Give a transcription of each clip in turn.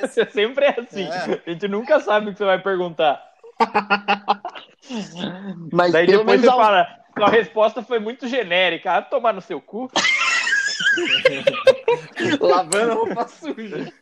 Você sempre é assim. É. A gente nunca sabe o que você vai perguntar. Mas Daí depois você fala, a resposta foi muito genérica. Ah, tomar no seu cu. Lavando roupa suja.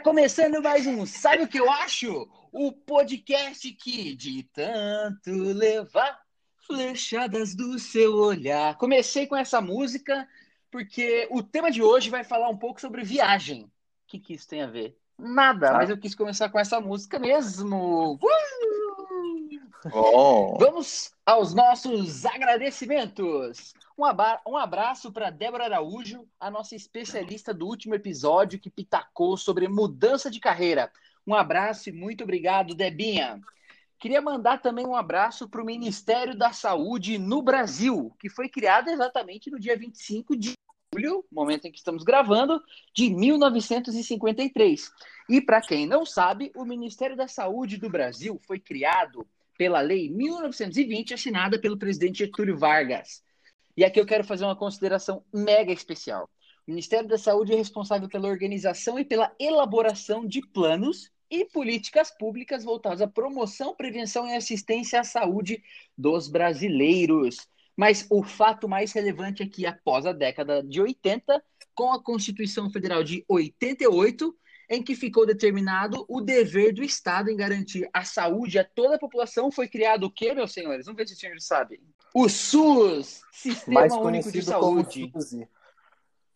Começando mais um Sabe o que eu acho? O podcast que de tanto levar flechadas do seu olhar. Comecei com essa música porque o tema de hoje vai falar um pouco sobre viagem. O que, que isso tem a ver? Nada, ah. mas eu quis começar com essa música mesmo. Uh! Oh. Vamos aos nossos agradecimentos. Um, abraço para Débora Araújo, a nossa especialista do último episódio que pitacou sobre mudança de carreira. Um abraço e muito obrigado, Debinha. Queria mandar também um abraço para o Ministério da Saúde no Brasil, que foi criado exatamente no dia 25 de julho, momento em que estamos gravando, de 1953. E para quem não sabe, o Ministério da Saúde do Brasil foi criado pela Lei 1920, assinada pelo presidente Getúlio Vargas. E aqui eu quero fazer uma consideração mega especial. O Ministério da Saúde é responsável pela organização e pela elaboração de planos e políticas públicas voltadas à promoção, prevenção e assistência à saúde dos brasileiros. Mas o fato mais relevante é que, após a década de 80, com a Constituição Federal de 88, em que ficou determinado o dever do Estado em garantir a saúde a toda a população, foi criado o quê, meus senhores? Vamos ver se os senhores sabem. O SUS, Sistema Mais Único de Saúde. Suzy.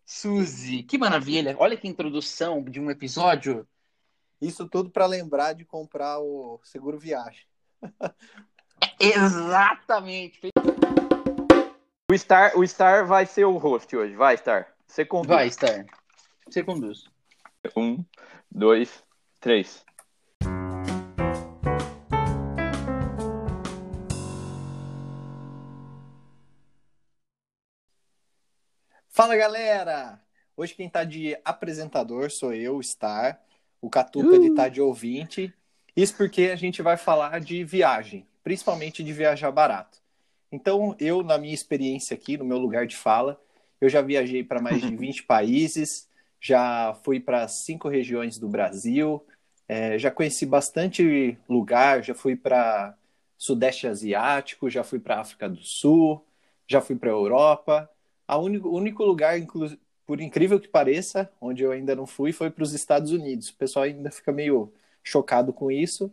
Suzy, que maravilha! Olha que introdução de um episódio. Isso tudo para lembrar de comprar o seguro viagem. Exatamente. O Star, o Star vai ser o host hoje. Vai, Star. Você conduz. Vai, Star. Você conduz. Um, dois, três. Fala galera! Hoje quem tá de apresentador sou eu, Star. O Catuca uh. ele tá de ouvinte. Isso porque a gente vai falar de viagem, principalmente de viajar barato. Então, eu, na minha experiência aqui, no meu lugar de fala, eu já viajei para mais de 20 países, já fui para cinco regiões do Brasil, é, já conheci bastante lugar, já fui para Sudeste Asiático, já fui para África do Sul, já fui para Europa a único, o único lugar, por incrível que pareça, onde eu ainda não fui, foi para os Estados Unidos. O pessoal ainda fica meio chocado com isso,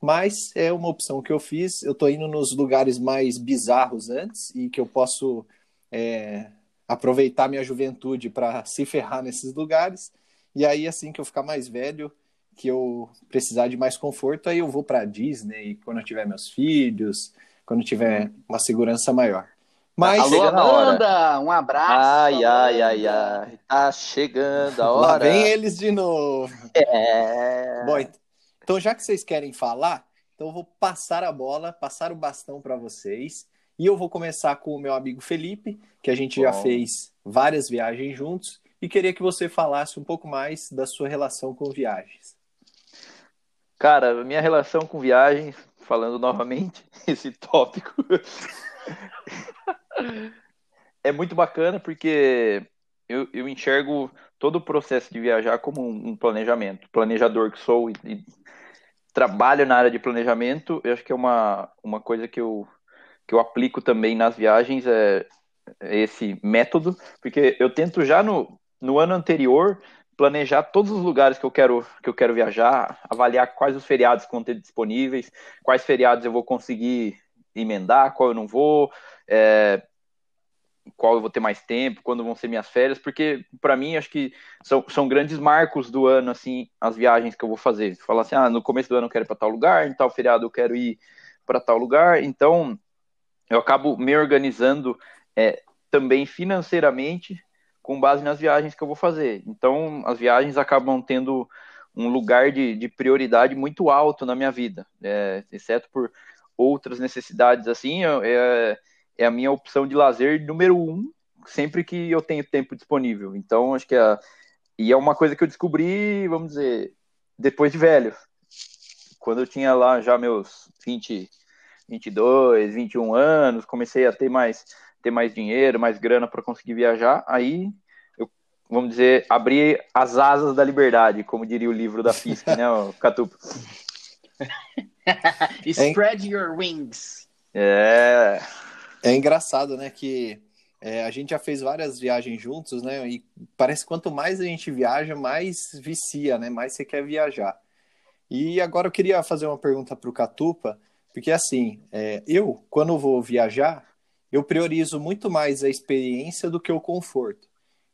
mas é uma opção que eu fiz. Eu estou indo nos lugares mais bizarros antes e que eu posso é, aproveitar minha juventude para se ferrar nesses lugares. E aí, assim que eu ficar mais velho, que eu precisar de mais conforto, aí eu vou para Disney quando eu tiver meus filhos, quando tiver uma segurança maior. Mas Alô, Amanda, um abraço. Ai, ai, ai, ai. Tá chegando a hora. Lá vem eles de novo. É. Bom, então já que vocês querem falar, então eu vou passar a bola, passar o bastão para vocês. E eu vou começar com o meu amigo Felipe, que a gente Bom. já fez várias viagens juntos, e queria que você falasse um pouco mais da sua relação com viagens. Cara, minha relação com viagens, falando novamente esse tópico, é muito bacana porque eu, eu enxergo todo o processo de viajar como um, planejamento. Planejador que sou e, e, trabalho na área de planejamento, eu acho que é uma, uma coisa que eu, que eu aplico também nas viagens, é, é esse método, porque eu tento já no, no ano anterior planejar todos os lugares que eu quero que eu quero viajar, avaliar quais os feriados vão ter disponíveis, quais feriados eu vou conseguir emendar, qual eu não vou, é, qual eu vou ter mais tempo, quando vão ser minhas férias, porque para mim acho que são, são grandes marcos do ano, assim, as viagens que eu vou fazer. Falar assim, ah, no começo do ano eu quero ir para tal lugar, em tal feriado eu quero ir para tal lugar, então eu acabo me organizando é, também financeiramente com base nas viagens que eu vou fazer. Então as viagens acabam tendo um lugar de, de prioridade muito alto na minha vida, é, exceto por outras necessidades assim, é, é a minha opção de lazer número um, sempre que eu tenho tempo disponível. Então, acho que é. E é uma coisa que eu descobri, vamos dizer, depois de velho. Quando eu tinha lá já meus 20, 22, 21 anos, comecei a ter mais, ter mais dinheiro, mais grana para conseguir viajar. Aí eu, vamos dizer, abri as asas da liberdade, como diria o livro da Fisk, né, o Catupa? Spread your wings. É. É engraçado, né, que é, a gente já fez várias viagens juntos, né, e parece que quanto mais a gente viaja, mais vicia, né, mais você quer viajar. E agora eu queria fazer uma pergunta para o Catupa, porque assim, é, eu, quando vou viajar, eu priorizo muito mais a experiência do que o conforto.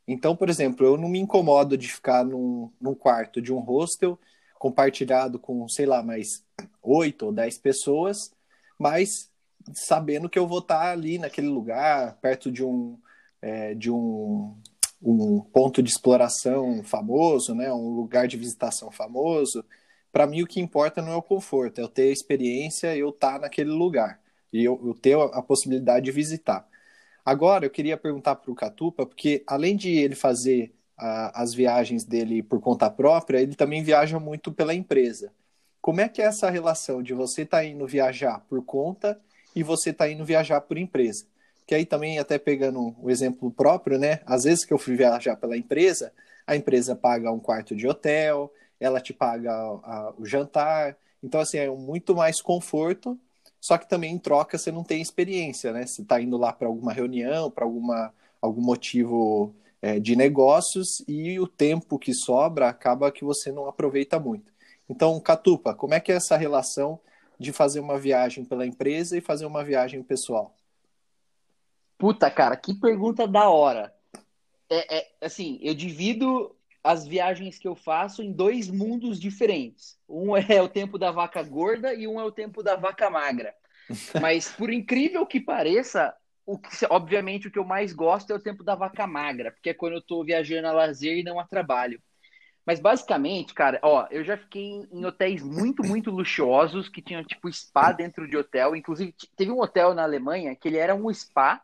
Então, por exemplo, eu não me incomodo de ficar num, num quarto de um hostel compartilhado com, sei lá, mais oito ou dez pessoas, mas sabendo que eu vou estar ali naquele lugar, perto de um, é, de um, um ponto de exploração famoso, né, um lugar de visitação famoso. Para mim, o que importa não é o conforto, é eu ter a experiência e eu estar tá naquele lugar e eu, eu ter a possibilidade de visitar. Agora, eu queria perguntar para o Catupa, porque além de ele fazer as viagens dele por conta própria, ele também viaja muito pela empresa. Como é que é essa relação de você estar tá indo viajar por conta e você está indo viajar por empresa? Que aí também, até pegando o exemplo próprio, né? Às vezes que eu fui viajar pela empresa, a empresa paga um quarto de hotel, ela te paga a, o jantar. Então, assim, é muito mais conforto, só que também em troca você não tem experiência, né? Você está indo lá para alguma reunião, para alguma algum motivo é, de negócios e o tempo que sobra acaba que você não aproveita muito. Então, Catupa, como é que é essa relação de fazer uma viagem pela empresa e fazer uma viagem pessoal? Puta, cara, que pergunta da hora. É, é, assim, eu divido as viagens que eu faço em dois mundos diferentes. Um é o tempo da vaca gorda e um é o tempo da vaca magra. Mas por incrível que pareça, o que, obviamente o que eu mais gosto é o tempo da vaca magra, porque é quando eu estou viajando a lazer e não a trabalho. Mas basicamente, cara, ó, eu já fiquei em hotéis muito, muito luxuosos que tinham tipo spa dentro de hotel. Inclusive, teve um hotel na Alemanha que ele era um spa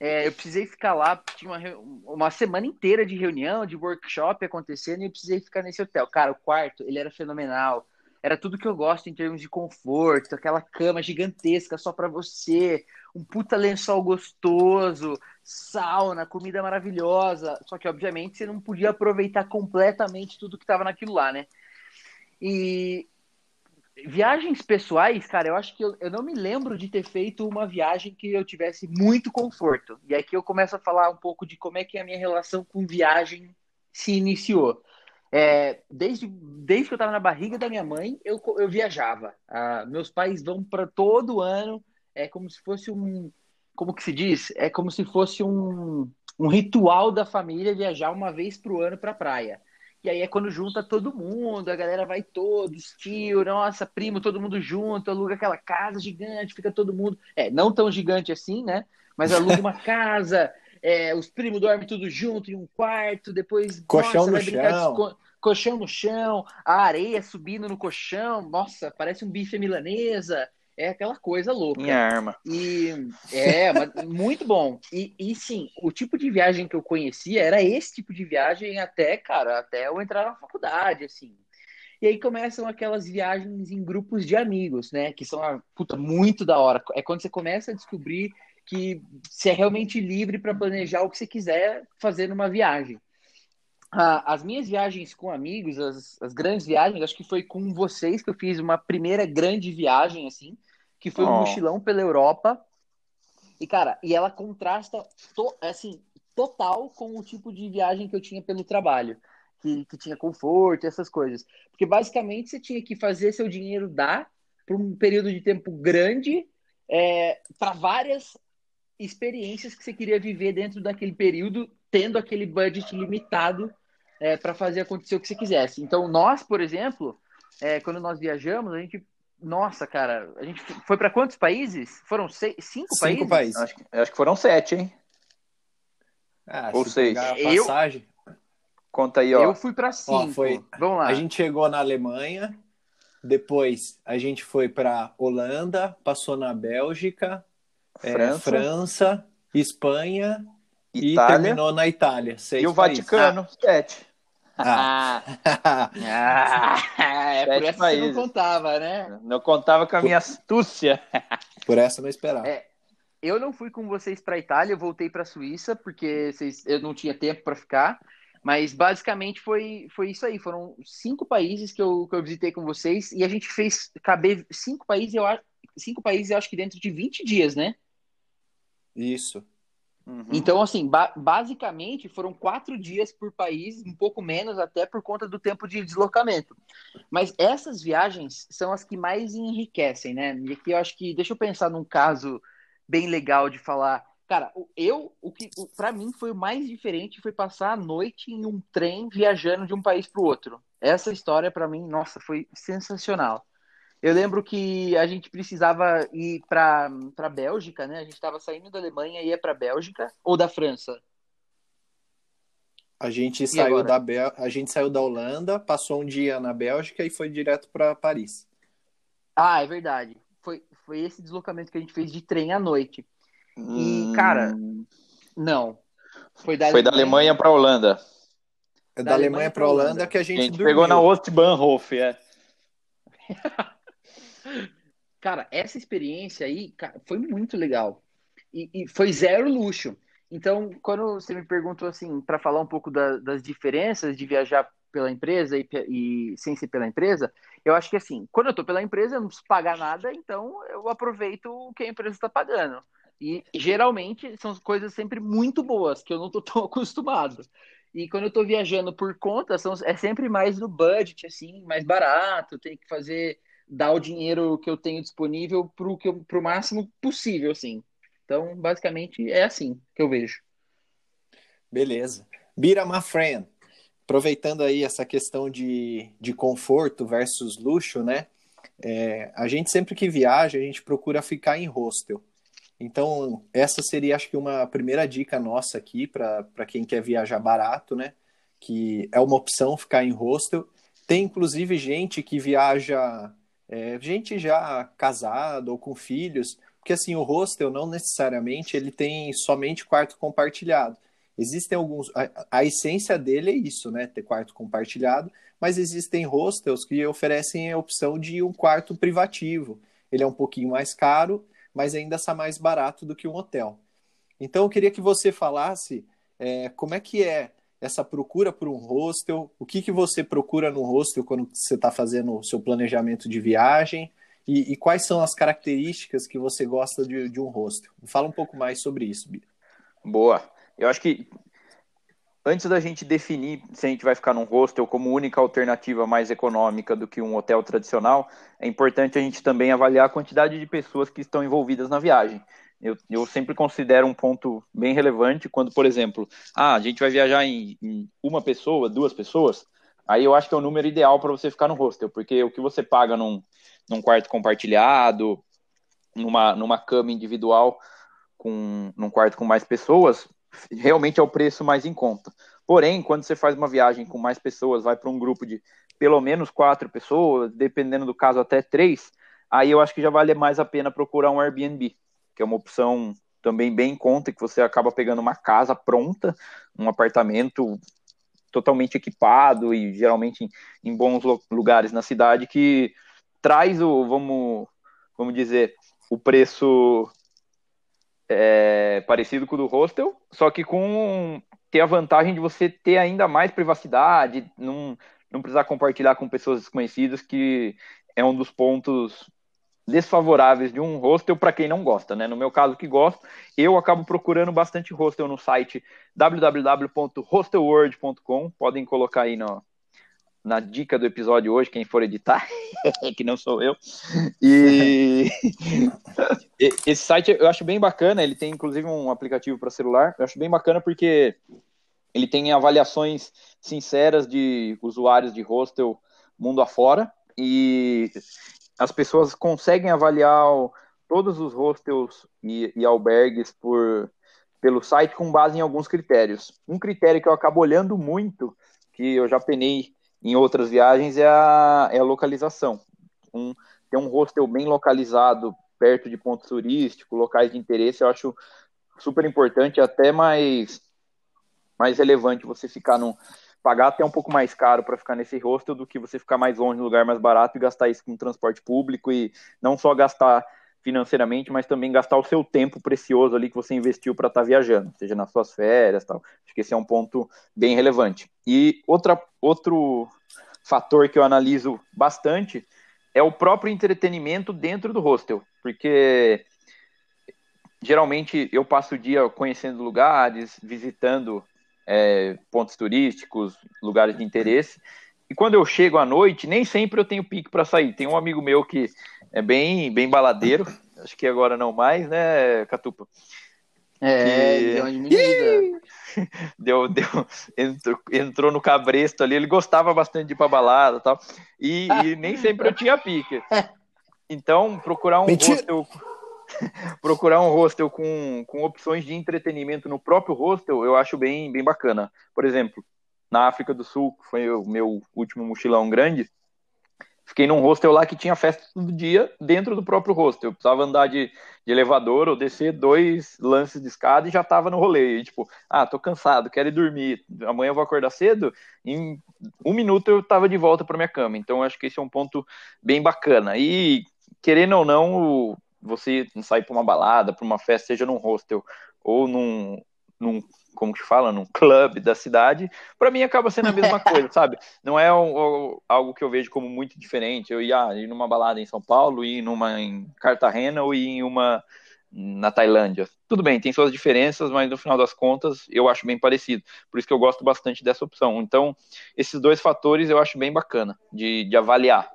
é, eu precisei ficar lá, tinha uma, uma semana inteira de reunião, de workshop acontecendo, e eu precisei ficar nesse hotel. Cara, o quarto, ele era fenomenal. Era tudo que eu gosto em termos de conforto, aquela cama gigantesca só para você, um puta lençol gostoso, sauna, comida maravilhosa. Só que, obviamente, você não podia aproveitar completamente tudo que estava naquilo lá, né? E Viagens pessoais, cara, eu acho que eu, eu não me lembro de ter feito uma viagem que eu tivesse muito conforto. E aqui eu começo a falar um pouco de como é que a minha relação com viagem se iniciou. É, desde, desde que eu estava na barriga da minha mãe, eu, eu viajava. Ah, meus pais vão para todo ano, é como se fosse um. Como que se diz? É como se fosse um, um ritual da família viajar uma vez para o ano para a praia. E aí é quando junta todo mundo, a galera vai todos, tio, nossa, primo, todo mundo junto, aluga aquela casa gigante, fica todo mundo. É, não tão gigante assim, né? Mas aluga uma casa, é, os primos dormem tudo junto em um quarto, depois. Colchão nossa, no chão. colchão no chão, a areia subindo no colchão, nossa, parece um bife milanesa é aquela coisa louca. Minha arma. E é, muito bom. E, e sim, o tipo de viagem que eu conhecia era esse tipo de viagem até, cara, até eu entrar na faculdade, assim. E aí começam aquelas viagens em grupos de amigos, né? Que são, ah, puta, muito da hora. É quando você começa a descobrir que você é realmente livre para planejar o que você quiser fazer numa viagem. Ah, as minhas viagens com amigos, as, as grandes viagens, acho que foi com vocês que eu fiz uma primeira grande viagem, assim que foi oh. um mochilão pela Europa. E, cara, e ela contrasta, to, assim, total com o tipo de viagem que eu tinha pelo trabalho. Que, que tinha conforto, essas coisas. Porque, basicamente, você tinha que fazer seu dinheiro dar por um período de tempo grande é, para várias experiências que você queria viver dentro daquele período, tendo aquele budget limitado é, para fazer acontecer o que você quisesse. Então, nós, por exemplo, é, quando nós viajamos, a gente nossa, cara, a gente foi para quantos países? Foram seis, cinco, cinco países? países. Acho, acho, que foram sete, hein? Ah, Ou seis. passagem. Eu... Conta aí, ó. Eu fui para cinco. Ó, foi... Vamos lá. A gente chegou na Alemanha, depois a gente foi para Holanda, passou na Bélgica, é, França, França, Espanha e Itália terminou na Itália. Seis e o países. Vaticano, sete. Ah. Ah, é por Sete essa que você países. não contava, né? Não contava com a minha astúcia. Por essa eu não esperava. É. Eu não fui com vocês para Itália, eu voltei para Suíça porque vocês, eu não tinha tempo para ficar. Mas basicamente foi, foi isso aí. Foram cinco países que eu, que eu visitei com vocês e a gente fez caber cinco países, eu acho, cinco países, eu acho que dentro de 20 dias, né? Isso. Uhum. Então, assim, ba- basicamente foram quatro dias por país, um pouco menos até por conta do tempo de deslocamento. Mas essas viagens são as que mais enriquecem, né? E aqui eu acho que, deixa eu pensar num caso bem legal de falar. Cara, o- eu, o que, o, para mim foi o mais diferente foi passar a noite em um trem viajando de um país para o outro. Essa história para mim, nossa, foi sensacional. Eu lembro que a gente precisava ir para para Bélgica, né? A gente estava saindo da Alemanha e ia para Bélgica ou da França. A gente saiu agora? da Bel... a gente saiu da Holanda, passou um dia na Bélgica e foi direto para Paris. Ah, é verdade. Foi, foi esse deslocamento que a gente fez de trem à noite. Hum, cara, Não. Foi da foi da Alemanha para Holanda. É Da da, Alemanha Alemanha pra para Holanda Holanda. que a A gente, gente dormiu. pegou na Ostbahnhof, é. Cara, essa experiência aí cara, foi muito legal. E, e foi zero luxo. Então, quando você me perguntou assim, para falar um pouco da- das diferenças de viajar pela empresa e, e sem ser pela empresa, eu acho que assim, quando eu tô pela empresa, eu não preciso pagar nada, então eu aproveito o que a empresa está pagando. E geralmente são coisas sempre muito boas, que eu não tô tão acostumado. E quando eu tô viajando por conta, são, é sempre mais no budget, assim, mais barato, tem que fazer dar o dinheiro que eu tenho disponível eu, pro máximo possível, assim. Então, basicamente, é assim que eu vejo. Beleza. Bira, my friend. Aproveitando aí essa questão de, de conforto versus luxo, né? É, a gente sempre que viaja, a gente procura ficar em hostel. Então, essa seria, acho que, uma primeira dica nossa aqui para quem quer viajar barato, né? Que é uma opção ficar em hostel. Tem, inclusive, gente que viaja, é, gente já casada ou com filhos, porque, assim, o hostel não necessariamente ele tem somente quarto compartilhado. Existem alguns. A, a essência dele é isso, né? Ter quarto compartilhado, mas existem hostels que oferecem a opção de um quarto privativo. Ele é um pouquinho mais caro, mas ainda está mais barato do que um hotel. Então eu queria que você falasse é, como é que é essa procura por um hostel, o que, que você procura no hostel quando você está fazendo o seu planejamento de viagem e, e, quais são as características que você gosta de, de um hostel. Fala um pouco mais sobre isso, Bia. Boa. Eu acho que antes da gente definir se a gente vai ficar num hostel como única alternativa mais econômica do que um hotel tradicional, é importante a gente também avaliar a quantidade de pessoas que estão envolvidas na viagem. Eu, eu sempre considero um ponto bem relevante quando, por exemplo, ah, a gente vai viajar em, em uma pessoa, duas pessoas, aí eu acho que é o número ideal para você ficar no hostel, porque o que você paga num, num quarto compartilhado, numa, numa cama individual, com, num quarto com mais pessoas, realmente é o preço mais em conta. Porém, quando você faz uma viagem com mais pessoas, vai para um grupo de pelo menos quatro pessoas, dependendo do caso até três, aí eu acho que já vale mais a pena procurar um Airbnb, que é uma opção também bem em conta, que você acaba pegando uma casa pronta, um apartamento totalmente equipado e geralmente em, bons lugares na cidade que traz o, vamos, vamos dizer, o preço é, parecido com o do hostel, só que com ter a vantagem de você ter ainda mais privacidade, não, não precisar compartilhar com pessoas desconhecidas, que é um dos pontos desfavoráveis de um hostel para quem não gosta, né? No meu caso que gosto, eu acabo procurando bastante hostel no site www.hostelworld.com. Podem colocar aí no, na dica do episódio hoje, quem for editar, que não sou eu. E esse site eu acho bem bacana, ele tem inclusive um aplicativo para celular. Eu acho bem bacana porque ele tem avaliações sinceras de usuários de hostel mundo afora e as pessoas conseguem avaliar todos os hostels e, e albergues por pelo site com base em alguns critérios. Um critério que eu acabo olhando muito, que eu já penei em outras viagens é a, é a localização. Um, ter um hostel bem localizado perto de pontos turísticos, locais de interesse, eu acho super importante, até mais, mais relevante você ficar num. Pagar até um pouco mais caro para ficar nesse hostel do que você ficar mais longe, no lugar mais barato e gastar isso com transporte público e não só gastar financeiramente, mas também gastar o seu tempo precioso ali que você investiu para estar tá viajando, seja nas suas férias, tal. Acho que esse é um ponto bem relevante. E outra, outro fator que eu analiso bastante é o próprio entretenimento dentro do hostel, porque geralmente eu passo o dia conhecendo lugares, visitando é, pontos turísticos, lugares de interesse, e quando eu chego à noite, nem sempre eu tenho pique para sair. Tem um amigo meu que é bem, bem baladeiro, acho que agora não mais, né, Catupa? É, que... deu uma diminuída. deu, deu, entrou, entrou no cabresto ali, ele gostava bastante de ir pra balada e tal, e, e nem sempre eu tinha pique. Então, procurar um Mentira. hostel procurar um hostel com, com opções de entretenimento no próprio hostel, eu acho bem, bem bacana. Por exemplo, na África do Sul, que foi o meu último mochilão grande, fiquei num hostel lá que tinha festa todo dia dentro do próprio hostel. Eu precisava andar de, de elevador ou descer dois lances de escada e já tava no rolê. E, tipo, ah, tô cansado, quero ir dormir. Amanhã eu vou acordar cedo. Em um minuto eu tava de volta para minha cama. Então acho que esse é um ponto bem bacana. E querendo ou não, você sair para uma balada, para uma festa, seja num hostel ou num, num como que fala, num clube da cidade, para mim acaba sendo a mesma coisa, sabe? Não é um, um, algo que eu vejo como muito diferente. Eu ia ir numa balada em São Paulo, ir numa em Cartagena ou ir em uma na Tailândia. Tudo bem, tem suas diferenças, mas no final das contas eu acho bem parecido. Por isso que eu gosto bastante dessa opção. Então, esses dois fatores eu acho bem bacana de, de avaliar.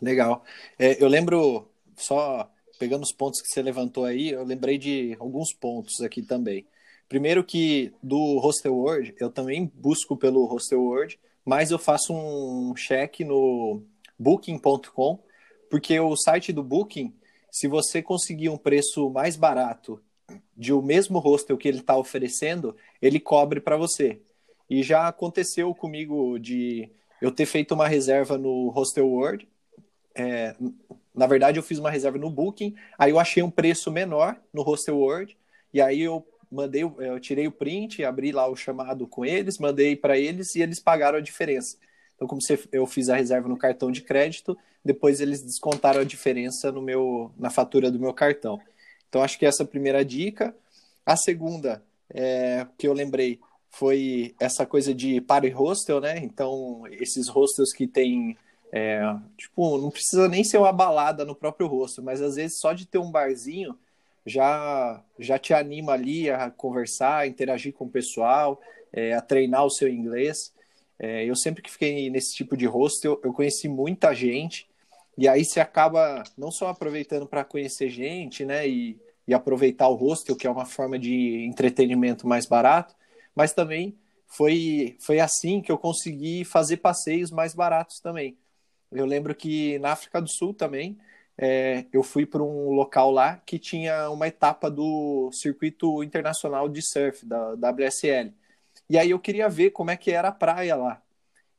Legal. É, eu lembro, só pegando os pontos que você levantou aí, eu lembrei de alguns pontos aqui também. Primeiro que do Hostel World, eu também busco pelo Hostel World, mas eu faço um check no booking.com, porque o site do Booking, se você conseguir um preço mais barato de o mesmo hostel que ele está oferecendo, ele cobre para você. E já aconteceu comigo de eu ter feito uma reserva no Hostel World. É, na verdade, eu fiz uma reserva no Booking, aí eu achei um preço menor no Hostel World, e aí eu mandei, eu tirei o print, abri lá o chamado com eles, mandei para eles e eles pagaram a diferença. Então, como eu fiz a reserva no cartão de crédito, depois eles descontaram a diferença no meu, na fatura do meu cartão. Então, acho que essa é a primeira dica. A segunda, é, que eu lembrei, foi essa coisa de party hostel, né? Então, esses hostels que tem, é, tipo, não precisa nem ser uma balada no próprio hostel, mas às vezes só de ter um barzinho já, já te anima ali a conversar, a interagir com o pessoal, é, a treinar o seu inglês. É, eu sempre que fiquei nesse tipo de hostel, eu conheci muita gente, e aí você acaba não só aproveitando para conhecer gente, né, e, e aproveitar o hostel, que é uma forma de entretenimento mais barato, mas também foi, foi assim que eu consegui fazer passeios mais baratos também. Eu lembro que na África do Sul também, é, eu fui para um local lá que tinha uma etapa do circuito internacional de surf, da WSL. E aí eu queria ver como é que era a praia lá.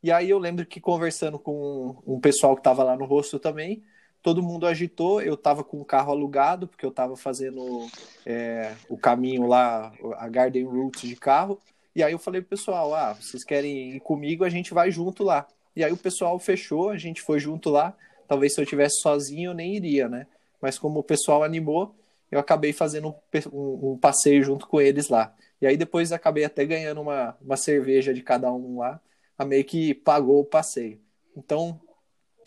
E aí eu lembro que conversando com um pessoal que estava lá no rosto também, todo mundo agitou, eu estava com o carro alugado, porque eu estava fazendo é, o caminho lá, a Garden Route de carro, e aí eu falei pro pessoal, ah, vocês querem ir comigo, a gente vai junto lá. E aí o pessoal fechou, a gente foi junto lá, talvez se eu tivesse sozinho eu nem iria, né? Mas como o pessoal animou, eu acabei fazendo um, um, passeio junto com eles lá. E aí depois acabei até ganhando uma, uma cerveja de cada um lá, a meio que pagou o passeio. Então,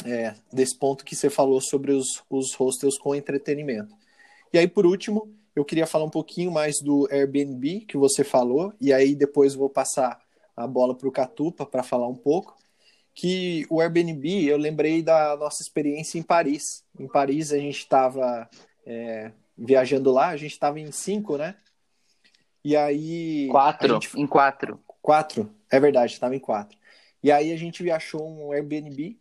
é, desse ponto que você falou sobre os, os hostels com entretenimento. E aí, por último, eu queria falar um pouquinho mais do Airbnb que você falou, e aí depois vou passar a bola para o Catupa para falar um pouco que o Airbnb, eu lembrei da nossa experiência em Paris. Em Paris a gente estava é, viajando lá, a gente estava em cinco, né? E aí. Quatro, gente... em quatro. Quatro, é verdade, estava em quatro. E aí a gente achou um Airbnb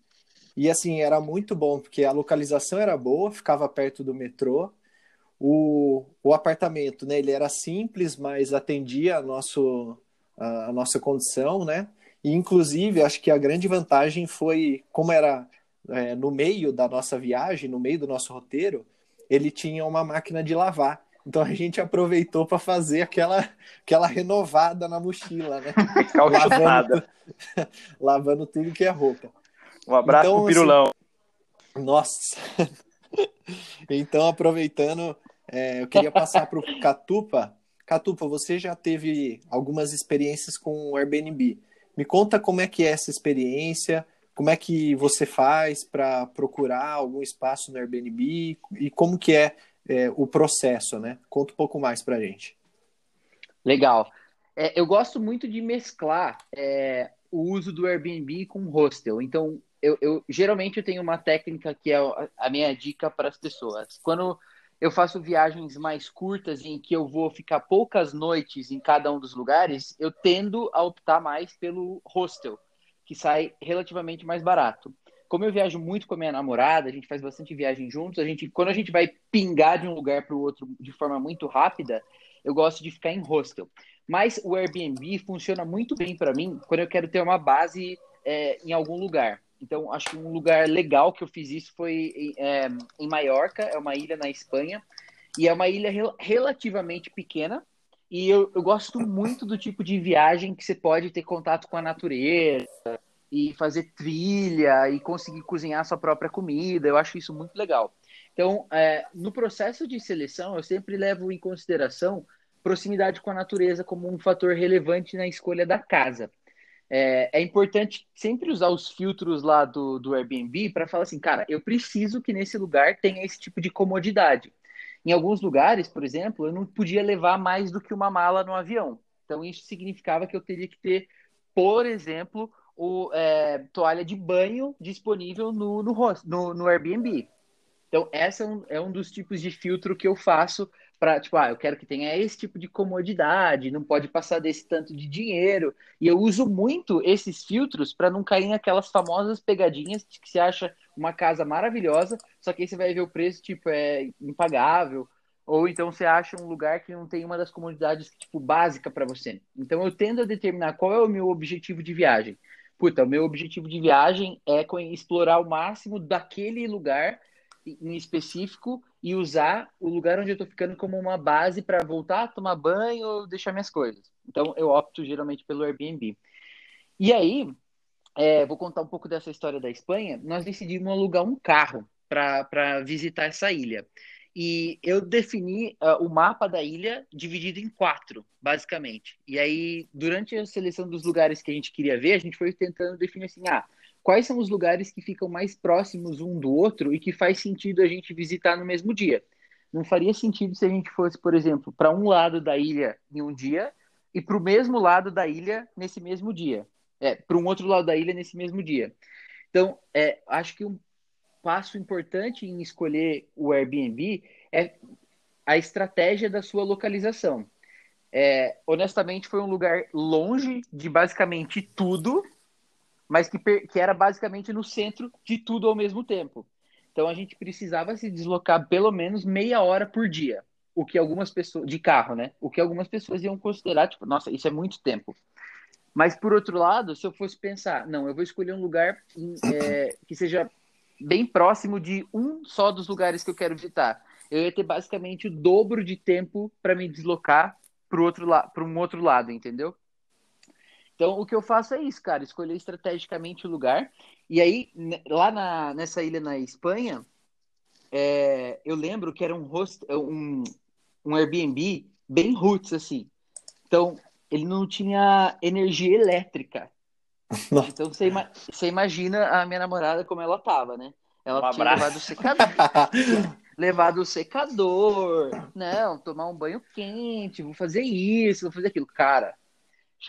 e assim, era muito bom, porque a localização era boa, ficava perto do metrô. O, o apartamento, né, ele era simples, mas atendia a, nosso, a, a nossa condição, né? E, inclusive, acho que a grande vantagem foi, como era é, no meio da nossa viagem, no meio do nosso roteiro, ele tinha uma máquina de lavar. Então a gente aproveitou para fazer aquela, aquela renovada na mochila, né? lavando, lavando tudo que é roupa. Um abraço então, pro Pirulão. Assim, nossa! então, aproveitando, é, eu queria passar para o Catupa. Catupa, você já teve algumas experiências com o Airbnb. Me conta como é que é essa experiência, como é que você faz para procurar algum espaço no Airbnb e como que é, é o processo, né? Conta um pouco mais para a gente. Legal. É, eu gosto muito de mesclar é, o uso do Airbnb com hostel. Então, eu, eu, geralmente eu tenho uma técnica que é a minha dica para as pessoas. Quando eu faço viagens mais curtas em que eu vou ficar poucas noites em cada um dos lugares, eu tendo a optar mais pelo hostel, que sai relativamente mais barato. Como eu viajo muito com a minha namorada, a gente faz bastante viagem juntos, a gente quando a gente vai pingar de um lugar para o outro de forma muito rápida, eu gosto de ficar em hostel. Mas o Airbnb funciona muito bem para mim quando eu quero ter uma base é, em algum lugar. Então, acho que um lugar legal que eu fiz isso foi é, em Maiorca, é uma ilha na Espanha, e é uma ilha rel relativamente pequena. E eu, eu gosto muito do tipo de viagem que você pode ter contato com a natureza e fazer trilha e conseguir cozinhar sua própria comida. Eu acho isso muito legal. Então, é, no processo de seleção, eu sempre levo em consideração proximidade com a natureza como um fator relevante na escolha da casa é, é, importante sempre usar os filtros lá do, do Airbnb para falar assim, cara, eu preciso que nesse lugar tenha esse tipo de comodidade. Em alguns lugares, por exemplo, eu não podia levar mais do que uma mala no avião. Então, isso significava que eu teria que ter, por exemplo, o, é, toalha de banho disponível no, no, no, no Airbnb. Então, essa é um, é um dos tipos de filtro que eu faço para, tipo, ah, eu quero que tenha esse tipo de comodidade, não pode passar desse tanto de dinheiro. E eu uso muito esses filtros para não cair naquelas famosas pegadinhas de que você acha uma casa maravilhosa, só que aí você vai ver o preço, tipo, é impagável. Ou então você acha um lugar que não tem uma das comodidades, tipo, básica para você. Então eu tendo a determinar qual é o meu objetivo de viagem. Puta, o meu objetivo de viagem é explorar o máximo daquele lugar em específico e usar o lugar onde eu estou ficando como uma base para voltar, tomar banho ou deixar minhas coisas. Então, eu opto geralmente pelo Airbnb. E aí, é, vou contar um pouco dessa história da Espanha. Nós decidimos alugar um carro para visitar essa ilha. E eu defini uh, o mapa da ilha dividido em quatro, basicamente. E aí, durante a seleção dos lugares que a gente queria ver, a gente foi tentando definir assim: ah, quais são os lugares que ficam mais próximos um do outro e que faz sentido a gente visitar no mesmo dia. Não faria sentido se a gente fosse, por exemplo, para um lado da ilha em um dia e para o mesmo lado da ilha nesse mesmo dia. É, para um outro lado da ilha nesse mesmo dia. Então, é, acho que um passo importante em escolher o Airbnb é a estratégia da sua localização. É, honestamente, foi um lugar longe de basicamente tudo mas que, que era basicamente no centro de tudo ao mesmo tempo. Então a gente precisava se deslocar pelo menos meia hora por dia, o que algumas pessoas de carro, né? O que algumas pessoas iam considerar tipo, nossa, isso é muito tempo. Mas por outro lado, se eu fosse pensar, não, eu vou escolher um lugar é, que seja bem próximo de um só dos lugares que eu quero visitar, eu ia ter basicamente o dobro de tempo para me deslocar para outro para um outro lado, entendeu? Então, o que eu faço é isso, cara, escolher estrategicamente o lugar. E aí, lá na, nessa ilha na Espanha, é, eu lembro que era um, host, um, um Airbnb bem roots, assim. Então, ele não tinha energia elétrica. Não. Então, você, você, imagina a minha namorada como ela tava, né? Ela um tinha levado o secador. levado o secador, não, tomar um banho quente, vou fazer isso, vou fazer aquilo. Cara,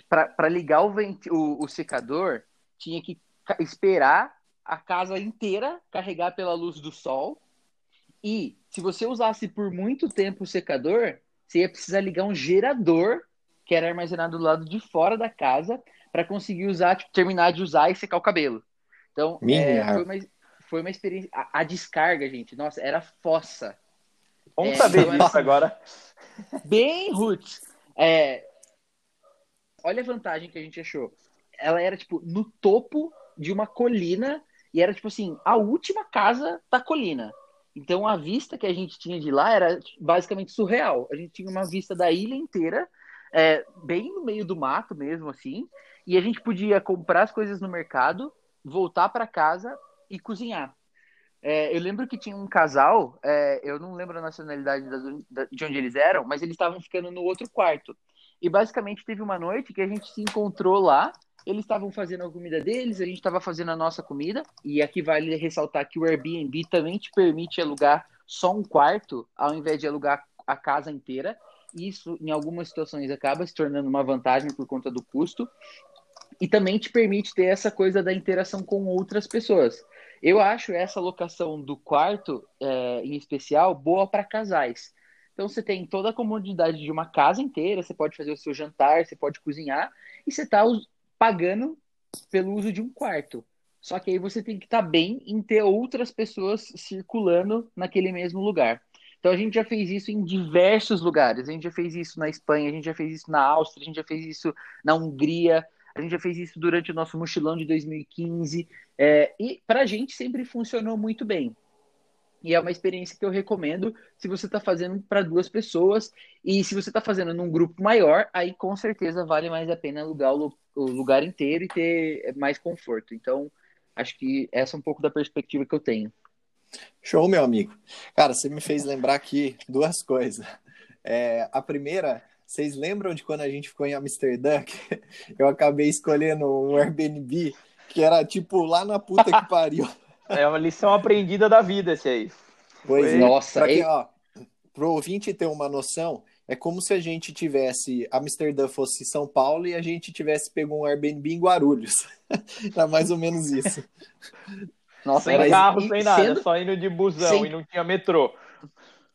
para ligar o, vent... o, o secador, tinha que esperar a casa inteira carregar pela luz do sol. E se você usasse por muito tempo o secador, você ia precisar ligar um gerador que era armazenado do lado de fora da casa para conseguir usar, tipo, terminar de usar e secar o cabelo. Então, é, foi, uma, foi uma experiência. A, a, descarga, gente, nossa, era fossa. Vamos é, saber então, disso assim, agora. Bem roots. É, olha a vantagem que a gente achou. Ela era, tipo, no topo de uma colina e era, tipo assim, a última casa da colina. Então a vista que a gente tinha de lá era basicamente surreal. A gente tinha uma vista da ilha inteira, é, bem no meio do mato mesmo, assim, e a gente podia comprar as coisas no mercado, voltar para casa e cozinhar. É, eu lembro que tinha um casal, é, eu não lembro a nacionalidade da, de onde eles eram, mas eles estavam ficando no outro quarto. E basicamente teve uma noite que a gente se encontrou lá, eles estavam fazendo a comida deles, a gente estava fazendo a nossa comida, e aqui vale ressaltar que o Airbnb também te permite alugar só um quarto, ao invés de alugar a casa inteira. Isso, em algumas situações, acaba se tornando uma vantagem por conta do custo. E também te permite ter essa coisa da interação com outras pessoas. Eu acho essa locação do quarto, é, em especial, boa para casais. Então você tem toda a comodidade de uma casa inteira, você pode fazer o seu jantar, você pode cozinhar, e você está pagando pelo uso de um quarto. Só que aí você tem que estar tá bem em ter outras pessoas circulando naquele mesmo lugar. Então a gente já fez isso em diversos lugares. A gente já fez isso na Espanha, a gente já fez isso na Áustria, a gente já fez isso na Hungria, a gente já fez isso durante o nosso mochilão de 2015. É, e para a gente sempre funcionou muito bem. E é uma experiência que eu recomendo se você está fazendo para duas pessoas. E se você está fazendo num grupo maior, aí com certeza vale mais a pena alugar o, o lugar inteiro e ter mais conforto. Então, acho que essa é um pouco da perspectiva que eu tenho. Show, meu amigo. Cara, você me fez lembrar aqui duas coisas. É, a primeira vocês lembram de quando a gente ficou em Amsterdã? eu acabei escolhendo um Airbnb que era tipo lá na puta que pariu. É uma lição aprendida da vida esse aí. Pois Foi... nossa. Pra quem, ó, pro ouvinte ter uma noção, é como se a gente tivesse Amsterdã fosse São Paulo e a gente tivesse pego um Airbnb em Guarulhos. Era mais ou menos isso. Nossa, sem carro, sem nada, sendo... só indo de busão sem... e não tinha metrô.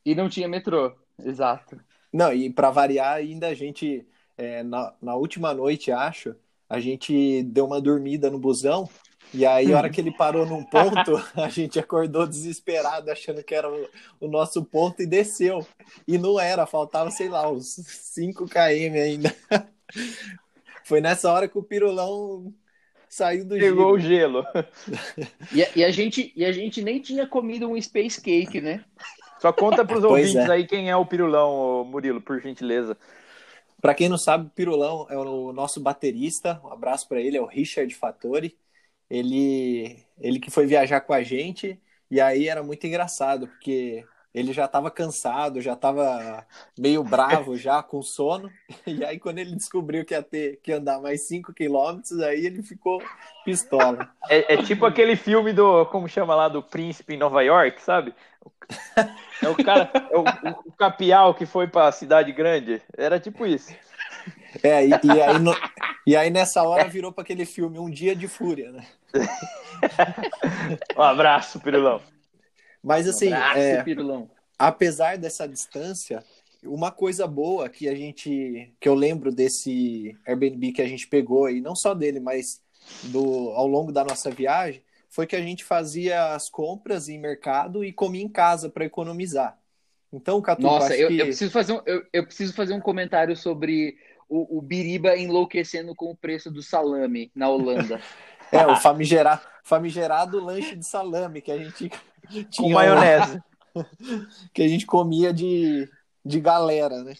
E não tinha metrô, exato. Não, e para variar, ainda a gente, é, na, na última noite, acho, a gente deu uma dormida no busão. E aí, a hora que ele parou num ponto, a gente acordou desesperado, achando que era o, o nosso ponto, e desceu. E não era, faltava, sei lá, uns 5 km ainda. Foi nessa hora que o pirulão saiu do Pegou o gelo. E, e, a gente, e a gente nem tinha comido um space cake, né? Só conta para os ouvintes é. aí quem é o Pirulão, Murilo, por gentileza. Para quem não sabe, o Pirulão é o nosso baterista. Um abraço para ele, é o Richard Fattori. Ele, ele que foi viajar com a gente e aí era muito engraçado porque ele já estava cansado, já estava meio bravo já com sono. E aí quando ele descobriu que ia ter que andar mais 5 quilômetros, aí ele ficou pistola. É, é, tipo aquele filme do como chama lá do príncipe em Nova York, sabe? É o cara, é o, o, capial que foi para a cidade grande. Era tipo isso. É, e, e aí, no, e aí nessa hora virou para aquele filme Um Dia de Fúria, né? um abraço, Pirulão. Mas assim, um abraço, é, Pirulão. apesar dessa distância, uma coisa boa que a gente, que eu lembro desse Airbnb que a gente pegou e não só dele, mas do ao longo da nossa viagem, foi que a gente fazia as compras em mercado e comia em casa para economizar. Então, Catu, Nossa, eu, que... eu, preciso fazer um, eu, eu, preciso fazer um comentário sobre o, o Biriba enlouquecendo com o preço do salame na Holanda. é, o famigerado, famigerado lanche de salame que a gente tinha com maionese. que a gente comia de, de galera, né?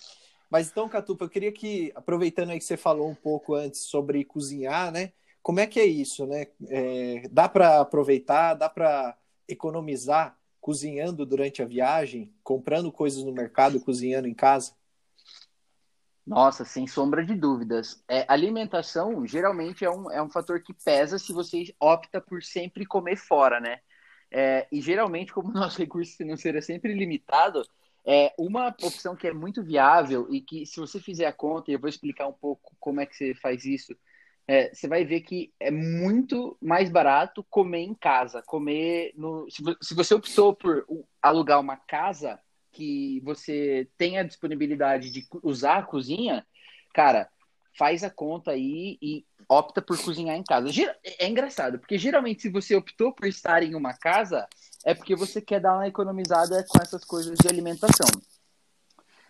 Mas então, Catupa, eu queria que, aproveitando aí que você falou um pouco antes sobre cozinhar, né? Como é que é isso, né? É, dá para aproveitar, dá para economizar cozinhando durante a viagem, comprando coisas no mercado, cozinhando em casa? Nossa, sem sombra de dúvidas. É, alimentação geralmente é um, é um fator que pesa se você opta por sempre comer fora, né? É, e geralmente, como o nosso recurso financeiro é sempre limitado, é uma opção que é muito viável e que, se você fizer a conta, e eu vou explicar um pouco como é que você faz isso, é, você vai ver que é muito mais barato comer em casa. Comer no. Se, se você optou por alugar uma casa que você tem a disponibilidade de usar a cozinha, cara, faz a conta aí e opta por cozinhar em casa. É engraçado, porque geralmente se você optou por estar em uma casa, é porque você quer dar uma economizada com essas coisas de alimentação.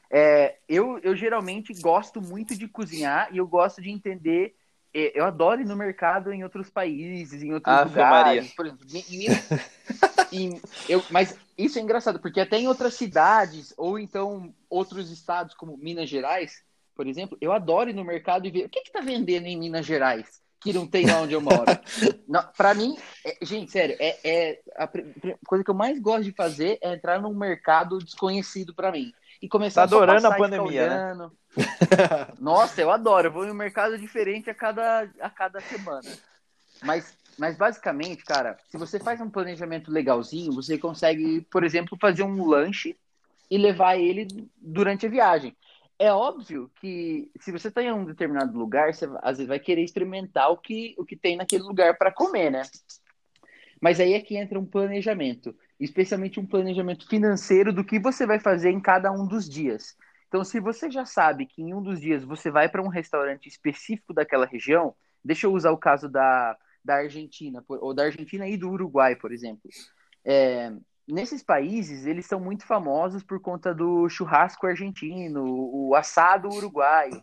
É, eu, eu geralmente gosto muito de cozinhar e eu gosto de entender eu adoro ir no mercado em outros países, em outros Ave lugares. Maria. Por exemplo, em Minas... eu, mas isso é engraçado, porque até em outras cidades, ou então outros estados, como Minas Gerais, por exemplo, eu adoro ir no mercado e ver o que está vendendo em Minas Gerais, que não tem lá onde eu moro. Para mim, é, gente, sério, é, é a coisa que eu mais gosto de fazer é entrar num mercado desconhecido para mim. E começar tá adorando a, a pandemia, né? Nossa, eu adoro. Eu vou em um mercado diferente a cada, a cada semana. Mas mas basicamente, cara, se você faz um planejamento legalzinho, você consegue, por exemplo, fazer um lanche e levar ele durante a viagem. É óbvio que se você está em um determinado lugar, você às vezes vai querer experimentar o que, o que tem naquele lugar para comer, né? Mas aí é que entra um planejamento, especialmente um planejamento financeiro do que você vai fazer em cada um dos dias. Então, se você já sabe que em um dos dias você vai para um restaurante específico daquela região, deixa eu usar o caso da, da Argentina, ou da Argentina e do Uruguai, por exemplo. É, nesses países, eles são muito famosos por conta do churrasco argentino, o assado uruguaio.